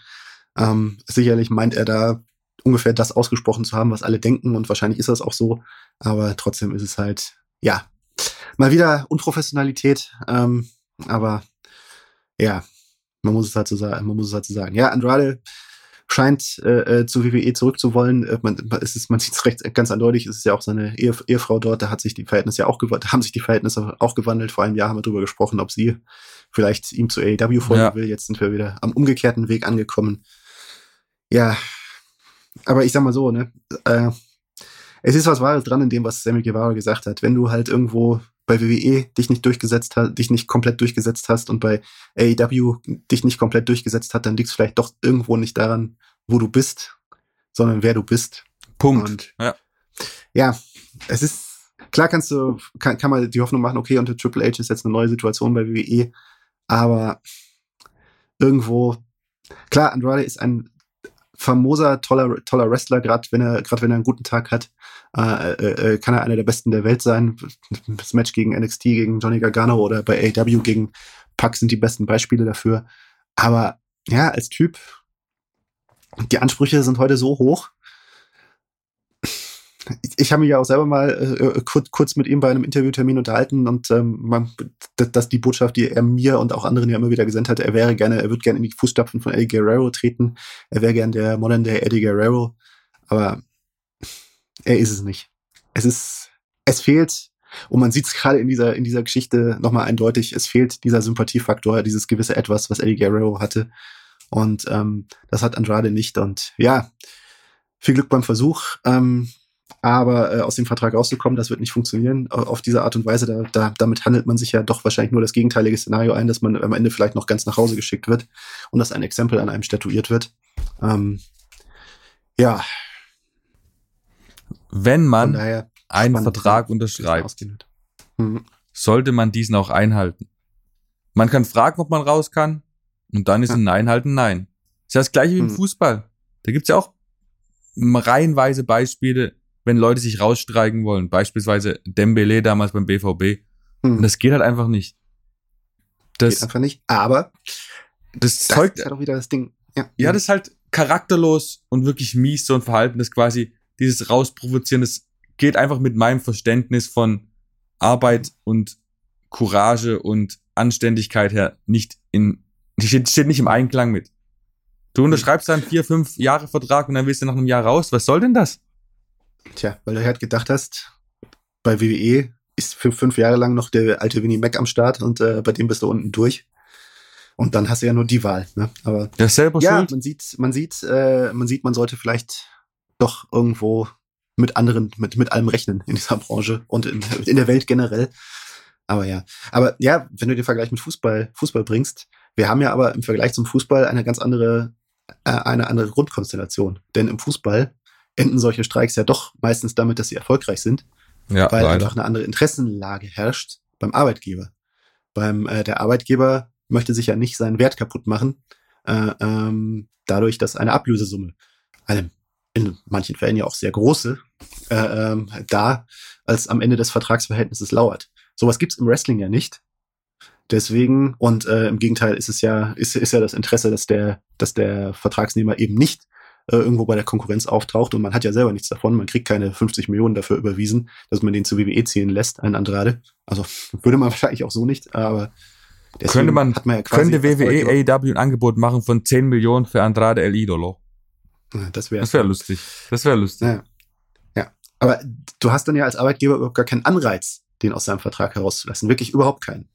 Ähm, sicherlich meint er da ungefähr das ausgesprochen zu haben, was alle denken und wahrscheinlich ist das auch so, aber trotzdem ist es halt, ja, mal wieder Unprofessionalität, ähm, aber ja, man muss es halt so sagen, man muss es halt so sagen. Ja, Andrade scheint äh, äh zu WWE zurückzuwollen. Äh, man, es ist, man sieht es recht ganz eindeutig. Es ist ja auch seine Ehe, Ehefrau dort. Da hat sich die Verhältnisse ja auch haben sich die Verhältnisse auch gewandelt. Vor einem Jahr haben wir darüber gesprochen, ob sie vielleicht ihm zu AEW folgen ja. will. Jetzt sind wir wieder am umgekehrten Weg angekommen. Ja, aber ich sag mal so, ne, äh, es ist was Wahres dran in dem, was Sammy Guevara gesagt hat. Wenn du halt irgendwo bei WWE dich nicht durchgesetzt hast, dich nicht komplett durchgesetzt hast und bei AEW dich nicht komplett durchgesetzt hat, dann liegt es vielleicht doch irgendwo nicht daran, wo du bist, sondern wer du bist. Punkt. Und ja. ja, es ist klar kannst du kann, kann man die Hoffnung machen, okay, unter Triple H ist jetzt eine neue Situation bei WWE, aber irgendwo klar, Andrade ist ein famoser, toller, toller Wrestler, gerade wenn er, gerade wenn er einen guten Tag hat, äh, äh, äh, kann er einer der besten der Welt sein. Das Match gegen NXT, gegen Johnny Gargano oder bei AW gegen Puck sind die besten Beispiele dafür. Aber ja, als Typ, die Ansprüche sind heute so hoch, ich habe mich ja auch selber mal äh, kurz, kurz mit ihm bei einem Interviewtermin unterhalten und ähm, man, dass die Botschaft, die er mir und auch anderen ja immer wieder gesendet hat, er wäre gerne, er würde gerne in die Fußstapfen von Eddie Guerrero treten. Er wäre gerne der Modern Day Eddie Guerrero, aber er ist es nicht. Es ist, es fehlt, und man sieht es gerade in dieser, in dieser Geschichte nochmal eindeutig, es fehlt dieser Sympathiefaktor, dieses gewisse Etwas, was Eddie Guerrero hatte. Und ähm, das hat Andrade nicht. Und ja, viel Glück beim Versuch. Ähm, aber äh, aus dem Vertrag rauszukommen, das wird nicht funktionieren auf diese Art und Weise. Da, da, damit handelt man sich ja doch wahrscheinlich nur das gegenteilige Szenario ein, dass man am Ende vielleicht noch ganz nach Hause geschickt wird und dass ein Exempel an einem statuiert wird. Ähm, ja. Wenn man daher, einen spannend, Vertrag unterschreibt, mhm. sollte man diesen auch einhalten. Man kann fragen, ob man raus kann, und dann ist ein Nein halt ein Nein. Das ist das gleiche wie im mhm. Fußball. Da gibt's ja auch reihenweise Beispiele, wenn Leute sich rausstreiken wollen, beispielsweise Dembele damals beim BVB. Hm. Und das geht halt einfach nicht. Das geht einfach nicht, aber das, das zeugt ist halt auch wieder das Ding. Ja. ja, das ist halt charakterlos und wirklich mies, so ein Verhalten, das quasi dieses Rausprovozieren, das geht einfach mit meinem Verständnis von Arbeit und Courage und Anständigkeit her nicht in, steht, steht nicht im Einklang mit. Du unterschreibst dann vier, fünf Jahre Vertrag und dann willst du nach einem Jahr raus. Was soll denn das? Tja, weil du halt gedacht hast, bei WWE ist für fünf Jahre lang noch der alte Winnie Mac am Start und äh, bei dem bist du unten durch. Und dann hast du ja nur die Wahl. Ne? Aber ja, selber ja, schuld. man sieht, man sieht, äh, man sieht, man sollte vielleicht doch irgendwo mit anderen, mit mit allem rechnen in dieser Branche und in, in der Welt generell. Aber ja, aber ja, wenn du den Vergleich mit Fußball Fußball bringst, wir haben ja aber im Vergleich zum Fußball eine ganz andere äh, eine andere Grundkonstellation. Denn im Fußball enden solche Streiks ja doch meistens damit, dass sie erfolgreich sind, ja, weil leider. einfach eine andere Interessenlage herrscht beim Arbeitgeber. Beim äh, der Arbeitgeber möchte sich ja nicht seinen Wert kaputt machen, äh, ähm, dadurch, dass eine Ablösesumme, eine in manchen Fällen ja auch sehr große, äh, ähm, da als am Ende des Vertragsverhältnisses lauert. Sowas gibt's im Wrestling ja nicht. Deswegen, und äh, im Gegenteil ist es ja, ist, ist ja das Interesse, dass der, dass der Vertragsnehmer eben nicht äh, irgendwo bei der Konkurrenz auftaucht und man hat ja selber nichts davon. Man kriegt keine 50 Millionen dafür überwiesen, dass man den zu WWE ziehen lässt, einen Andrade. Also würde man wahrscheinlich auch so nicht, aber könnte man, hat man ja könnte WWE AEW ein Angebot machen von 10 Millionen für Andrade El Idolo. Das wäre das wäre lustig. Das wäre lustig. Ja. ja. Aber du hast dann ja als Arbeitgeber überhaupt gar keinen Anreiz, den aus seinem Vertrag herauszulassen. Wirklich überhaupt keinen.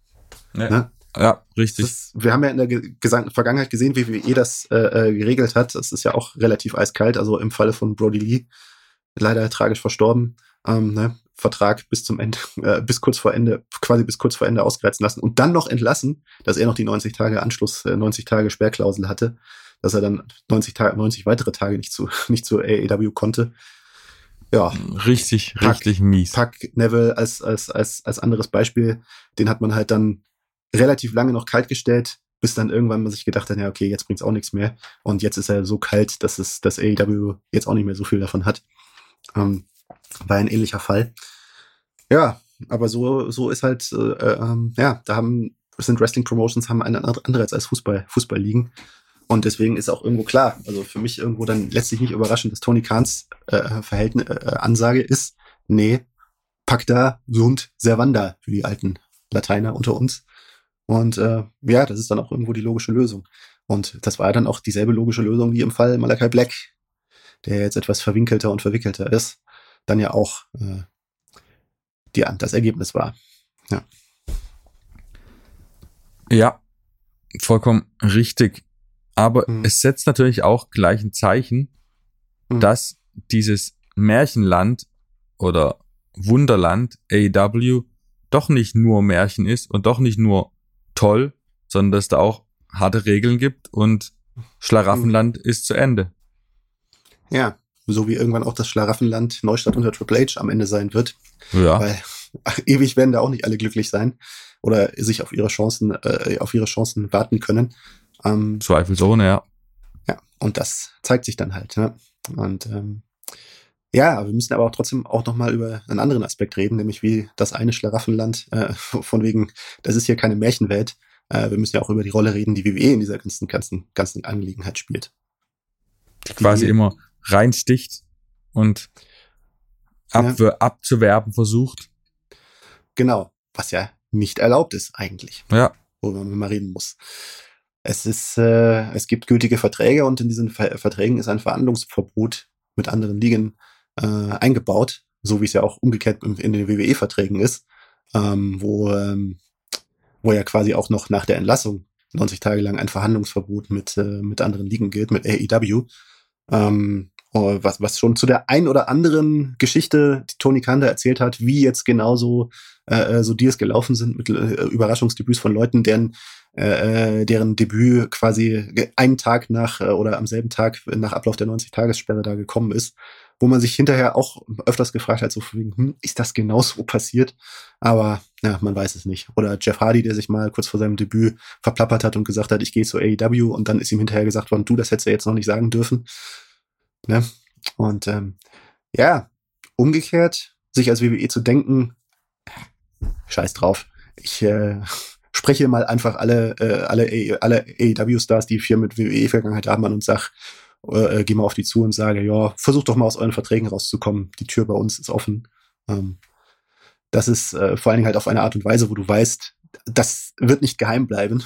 Ja. Ne? Ja, richtig. Ist, wir haben ja in der gesamten Vergangenheit gesehen, wie WWE das äh, äh, geregelt hat. Das ist ja auch relativ eiskalt. Also im Falle von Brody Lee, leider tragisch verstorben, ähm, ne? Vertrag bis zum Ende, äh, bis kurz vor Ende, quasi bis kurz vor Ende ausgereizt lassen und dann noch entlassen, dass er noch die 90 Tage Anschluss, äh, 90 Tage Sperrklausel hatte, dass er dann 90 Tage, 90 weitere Tage nicht zu, nicht zu AEW konnte. ja. Richtig, Pack- richtig mies. Pack Neville als, als, als, als anderes Beispiel, den hat man halt dann relativ lange noch kalt gestellt, bis dann irgendwann man sich gedacht hat, ja, okay, jetzt bringt's auch nichts mehr. Und jetzt ist er so kalt, dass es das AEW jetzt auch nicht mehr so viel davon hat. Ähm, war ein ähnlicher Fall. Ja, aber so, so ist halt, äh, ähm, ja, da haben, sind Wrestling Promotions haben eine andere als Fußball, Fußball-Ligen. Und deswegen ist auch irgendwo klar, also für mich irgendwo dann letztlich nicht überraschend, dass Tony Kahns äh, Verhältnis, äh, Ansage ist, nee, pacta sunt servanda für die alten Lateiner unter uns. Und äh, ja, das ist dann auch irgendwo die logische Lösung. Und das war dann auch dieselbe logische Lösung wie im Fall Malachi Black, der jetzt etwas verwinkelter und verwickelter ist, dann ja auch äh, die, das Ergebnis war. Ja, vollkommen richtig. Aber Mhm. es setzt natürlich auch gleich ein Zeichen, Mhm. dass dieses Märchenland oder Wunderland AEW doch nicht nur Märchen ist und doch nicht nur toll, sondern dass da auch harte Regeln gibt und Schlaraffenland ist zu Ende. Ja, so wie irgendwann auch das Schlaraffenland Neustadt unter Triple H am Ende sein wird. Ja, Weil ewig werden da auch nicht alle glücklich sein oder sich auf ihre Chancen, äh, auf ihre Chancen warten können. Ähm, zweifelsohne, ja. ja, und das zeigt sich dann halt. Ne? Und ähm, ja, wir müssen aber auch trotzdem auch nochmal über einen anderen Aspekt reden, nämlich wie das eine Schlaraffenland, äh, von wegen, das ist hier keine Märchenwelt. Äh, wir müssen ja auch über die Rolle reden, die WWE in dieser ganzen, ganzen, ganzen Angelegenheit spielt. Die quasi Die- immer reinsticht und abwe abzuwerben versucht. Genau, was ja nicht erlaubt ist eigentlich. Ja, worüber man mal reden muss. Es ist, äh, es gibt gültige Verträge und in diesen Ver Verträgen ist ein Verhandlungsverbot mit anderen Ligen äh, eingebaut, so wie es ja auch umgekehrt in den WWE-Verträgen ist, ähm, wo, ähm, wo ja quasi auch noch nach der Entlassung 90 Tage lang ein Verhandlungsverbot mit, äh, mit anderen Ligen gilt, mit AEW. Ähm, oh, was, was schon zu der ein oder anderen Geschichte, die Tony Khan da erzählt hat, wie jetzt genauso äh, äh, so Deals gelaufen sind mit äh, Überraschungsdebüts von Leuten, deren äh, äh, deren Debüt quasi einen Tag nach äh, oder am selben Tag nach Ablauf der 90-Tagessperre da gekommen ist, wo man sich hinterher auch öfters gefragt hat, so hm, ist das genau so passiert? Aber ja, man weiß es nicht. Oder Jeff Hardy, der sich mal kurz vor seinem Debüt verplappert hat und gesagt hat, ich gehe zu AEW und dann ist ihm hinterher gesagt worden, du, das hättest du jetzt noch nicht sagen dürfen. Ne? Und ähm, ja, umgekehrt, sich als WWE zu denken, scheiß drauf. Ich äh, spreche mal einfach alle, äh, alle, alle AEW-Stars, die viel mit WWE-Vergangenheit haben, an und sag, äh, geh mal auf die zu und sage, ja, versucht doch mal aus euren Verträgen rauszukommen. Die Tür bei uns ist offen. Ähm, das ist äh, vor allen Dingen halt auf eine Art und Weise, wo du weißt, das wird nicht geheim bleiben.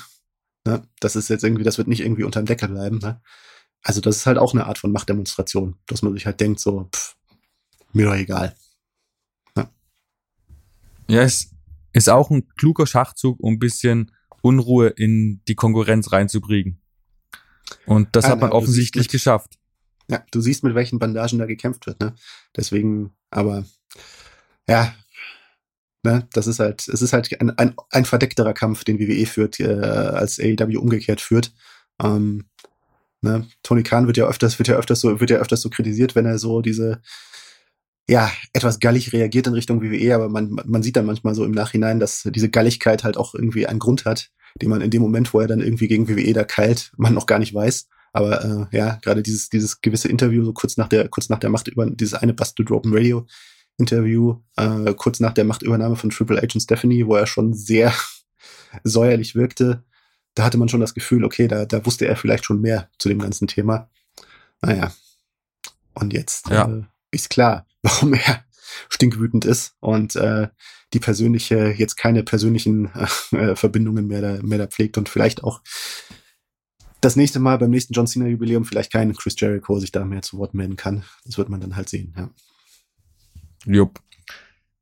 Ne? Das ist jetzt irgendwie, das wird nicht irgendwie unterm Deckel bleiben. Ne? Also das ist halt auch eine Art von Machtdemonstration, dass man sich halt denkt, so, pff, mir doch egal. Ja, es ist auch ein kluger Schachzug, um ein bisschen Unruhe in die Konkurrenz reinzubringen. Und das Ah, hat man na, offensichtlich mit- geschafft. Ja, du siehst, mit welchen Bandagen da gekämpft wird, ne? Deswegen, aber ja, ne, das ist halt, es ist halt ein, ein, ein verdeckterer Kampf, den WWE führt, äh, als AEW umgekehrt führt. Ähm, ne? Tony Khan wird ja öfters, wird ja öfters so, wird ja öfters so kritisiert, wenn er so diese ja, etwas gallig reagiert in Richtung WWE, aber man, man sieht dann manchmal so im Nachhinein, dass diese Galligkeit halt auch irgendwie einen Grund hat, den man in dem Moment, wo er dann irgendwie gegen WWE da keilt, man noch gar nicht weiß. Aber äh, ja, gerade dieses, dieses gewisse Interview, so kurz nach der, kurz nach der Macht über dieses eine Busted Open Radio Interview, äh, kurz nach der Machtübernahme von Triple H und Stephanie, wo er schon sehr säuerlich wirkte, da hatte man schon das Gefühl, okay, da, da wusste er vielleicht schon mehr zu dem ganzen Thema. Naja. Und jetzt Ja. äh, ist klar, warum er stinkwütend ist und äh, die persönliche, jetzt keine persönlichen äh, Verbindungen mehr da, mehr da pflegt und vielleicht auch das nächste Mal beim nächsten John Cena Jubiläum vielleicht kein Chris Jericho sich da mehr zu Wort melden kann. Das wird man dann halt sehen, ja. Jupp.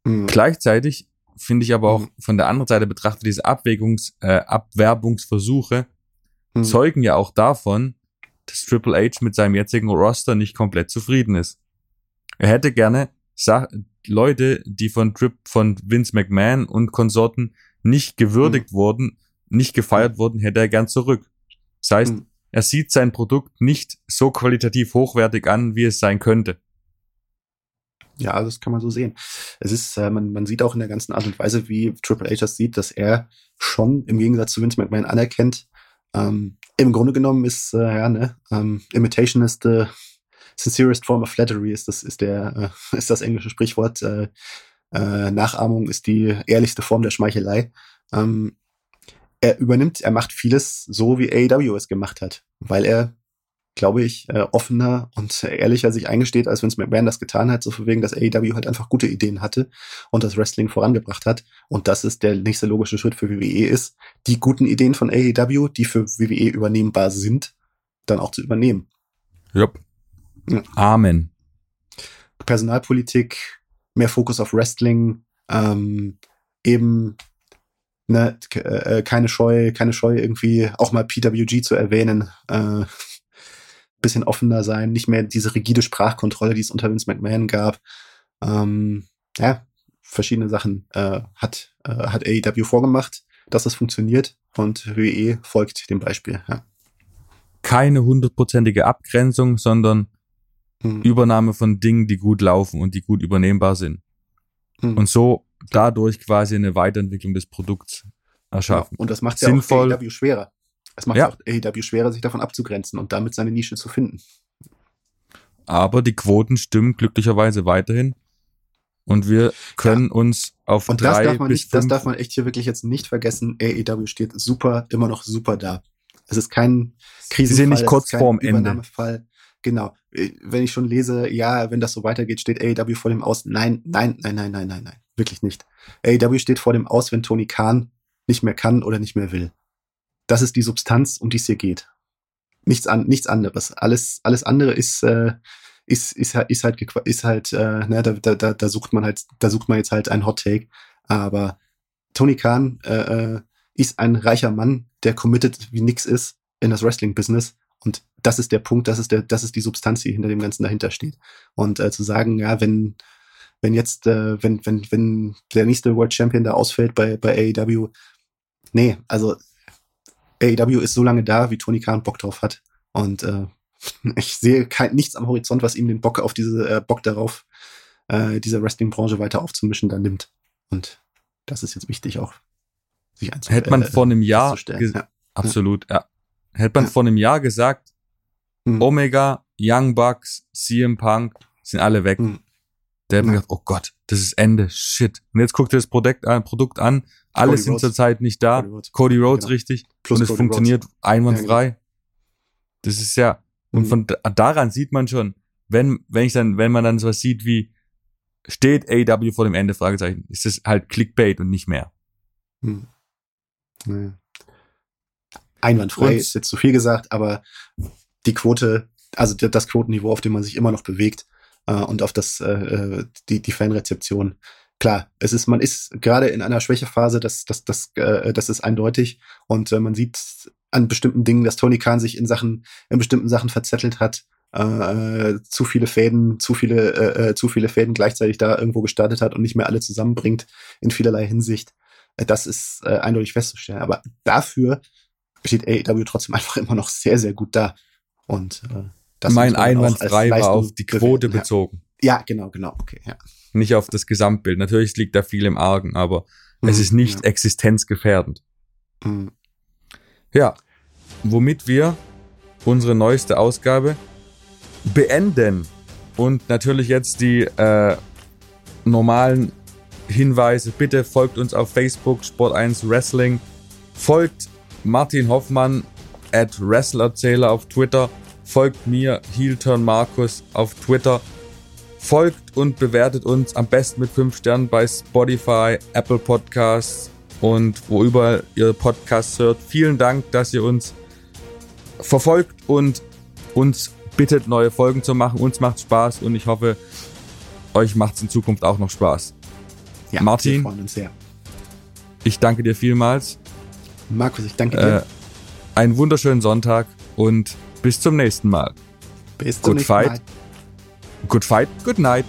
Hm. Gleichzeitig finde ich aber auch Mhm. von der anderen Seite betrachtet, diese Abwägungs, äh, Abwerbungsversuche Hm. zeugen ja auch davon, dass Triple H mit seinem jetzigen Roster nicht komplett zufrieden ist. Er hätte gerne Sa Leute, die von Trip, von Vince McMahon und Konsorten nicht gewürdigt wurden, nicht gefeiert wurden, hätte er gern zurück. Das heißt, Hm. er sieht sein Produkt nicht so qualitativ hochwertig an, wie es sein könnte. Ja, das kann man so sehen. Es ist, äh, man, man sieht auch in der ganzen Art und Weise, wie Triple H das sieht, dass er schon im Gegensatz zu Vince McMahon anerkennt, ähm, im Grunde genommen ist, äh, ja, ne, ähm, Imitation is the sincerest form of flattery, ist das, ist der, äh, ist das englische Sprichwort. Äh, äh, Nachahmung ist die ehrlichste Form der Schmeichelei. Ähm, er übernimmt, er macht vieles so, wie AEW es gemacht hat, weil er glaube ich, äh, offener und ehrlicher sich eingesteht, als Vince McMahon das getan hat, so für wegen, dass AEW halt einfach gute Ideen hatte und das Wrestling vorangebracht hat. Und das ist der nächste logische Schritt für WWE ist, die guten Ideen von AEW, die für WWE übernehmbar sind, dann auch zu übernehmen. Jupp. Ja. Amen. Personalpolitik, mehr Fokus auf Wrestling, ähm, eben ne, äh, keine Scheu, keine Scheu irgendwie auch mal PWG zu erwähnen. Äh, bisschen offener sein, nicht mehr diese rigide Sprachkontrolle, die es unter Vince McMahon gab. Ähm, ja, verschiedene Sachen äh, hat, äh, hat AEW vorgemacht, dass es funktioniert und WWE folgt dem Beispiel. Ja. Keine hundertprozentige Abgrenzung, sondern hm. Übernahme von Dingen, die gut laufen und die gut übernehmbar sind. Hm. Und so dadurch quasi eine Weiterentwicklung des Produkts erschaffen. Ja, und das macht ja Sinnvoll, auch AEW schwerer. Es macht ja. auch AEW schwerer, sich davon abzugrenzen und damit seine Nische zu finden. Aber die Quoten stimmen glücklicherweise weiterhin. Und wir können ja. uns auf und drei das darf man bis nicht, Das darf man echt hier wirklich jetzt nicht vergessen. AEW steht super, immer noch super da. Es ist kein Krisenfall. Sie sind nicht kurz vorm Ende. Genau. Äh, wenn ich schon lese, ja, wenn das so weitergeht, steht AEW vor dem Aus. Nein, nein, nein, nein, nein, nein, nein. Wirklich nicht. AEW steht vor dem Aus, wenn Tony Khan nicht mehr kann oder nicht mehr will das ist die Substanz, um die es hier geht. Nichts, an, nichts anderes. Alles, alles andere ist, äh, ist, ist, ist halt, ist halt, äh, ne, da, da, da sucht man halt, da sucht man jetzt halt einen Hot Take. Aber Tony Khan äh, äh, ist ein reicher Mann, der committed wie nix ist in das Wrestling-Business. Und das ist der Punkt, das ist der, das ist die Substanz, die hinter dem Ganzen dahinter steht. Und äh, zu sagen, ja, wenn, wenn jetzt, äh, wenn, wenn, wenn der nächste World Champion da ausfällt bei, bei AEW, nee, also AEW ist so lange da, wie Tony Khan Bock drauf hat. Und äh, ich sehe kein, nichts am Horizont, was ihm den Bock auf diese, äh, Bock darauf, äh, diese Wrestling-Branche weiter aufzumischen, dann nimmt. Und das ist jetzt wichtig auch, sich. Hätte man äh, vor einem Jahr, ja. absolut, ja. Hätte man ja. vor einem Jahr gesagt, hm. Omega, Young Bucks, CM Punk sind alle weg. Hm. Der hat mir gedacht, oh Gott, das ist Ende, shit. Und jetzt guckt ihr das Produkt an, Produkt an alle sind zurzeit nicht da. Cody Rhodes, Cody Rhodes genau. richtig. Plus und es Cody funktioniert Rhodes. einwandfrei. Ja, genau. Das ist ja, und mhm. von daran sieht man schon, wenn, wenn ich dann, wenn man dann sowas sieht wie, steht AW vor dem Ende, Fragezeichen, ist es halt Clickbait und nicht mehr. Hm. Naja. Einwandfrei und, ist jetzt zu viel gesagt, aber die Quote, also das Quotenniveau, auf dem man sich immer noch bewegt äh, und auf das, äh, äh die, die Fanrezeption, klar, es ist, man ist gerade in einer Schwächephase, das, das, das, äh, das ist eindeutig. Und äh, man sieht an bestimmten Dingen, dass Tony Khan sich in Sachen, in bestimmten Sachen verzettelt hat. Äh, zu viele Fäden, zu viele, äh, äh, zu viele Fäden gleichzeitig da irgendwo gestartet hat und nicht mehr alle zusammenbringt in vielerlei Hinsicht. Äh, das ist äh, eindeutig festzustellen. Aber dafür steht AEW trotzdem einfach immer noch sehr, sehr gut da. Und äh, das mein Einwandfrei war auf die Quote bewerten. bezogen. Ja. ja, genau, genau, okay, ja nicht auf das Gesamtbild. Natürlich liegt da viel im Argen, aber mhm, es ist nicht ja. existenzgefährdend. Mhm. Ja, womit wir unsere neueste Ausgabe beenden und natürlich jetzt die äh, normalen Hinweise. Bitte folgt uns auf Facebook Sport1 Wrestling, folgt Martin Hoffmann at WrestleRzähler auf Twitter, folgt mir Heelturn Markus auf Twitter Folgt und bewertet uns am besten mit 5 Sternen bei Spotify, Apple Podcasts und wo überall ihr Podcasts hört. Vielen Dank, dass ihr uns verfolgt und uns bittet, neue Folgen zu machen. Uns macht Spaß und ich hoffe, euch macht es in Zukunft auch noch Spaß. Ja, Martin, wir freuen uns sehr. ich danke dir vielmals. Markus, ich danke dir. Äh, einen wunderschönen Sonntag und bis zum nächsten Mal. Bis zum Good nächsten fight. Mal. Good fight, good night.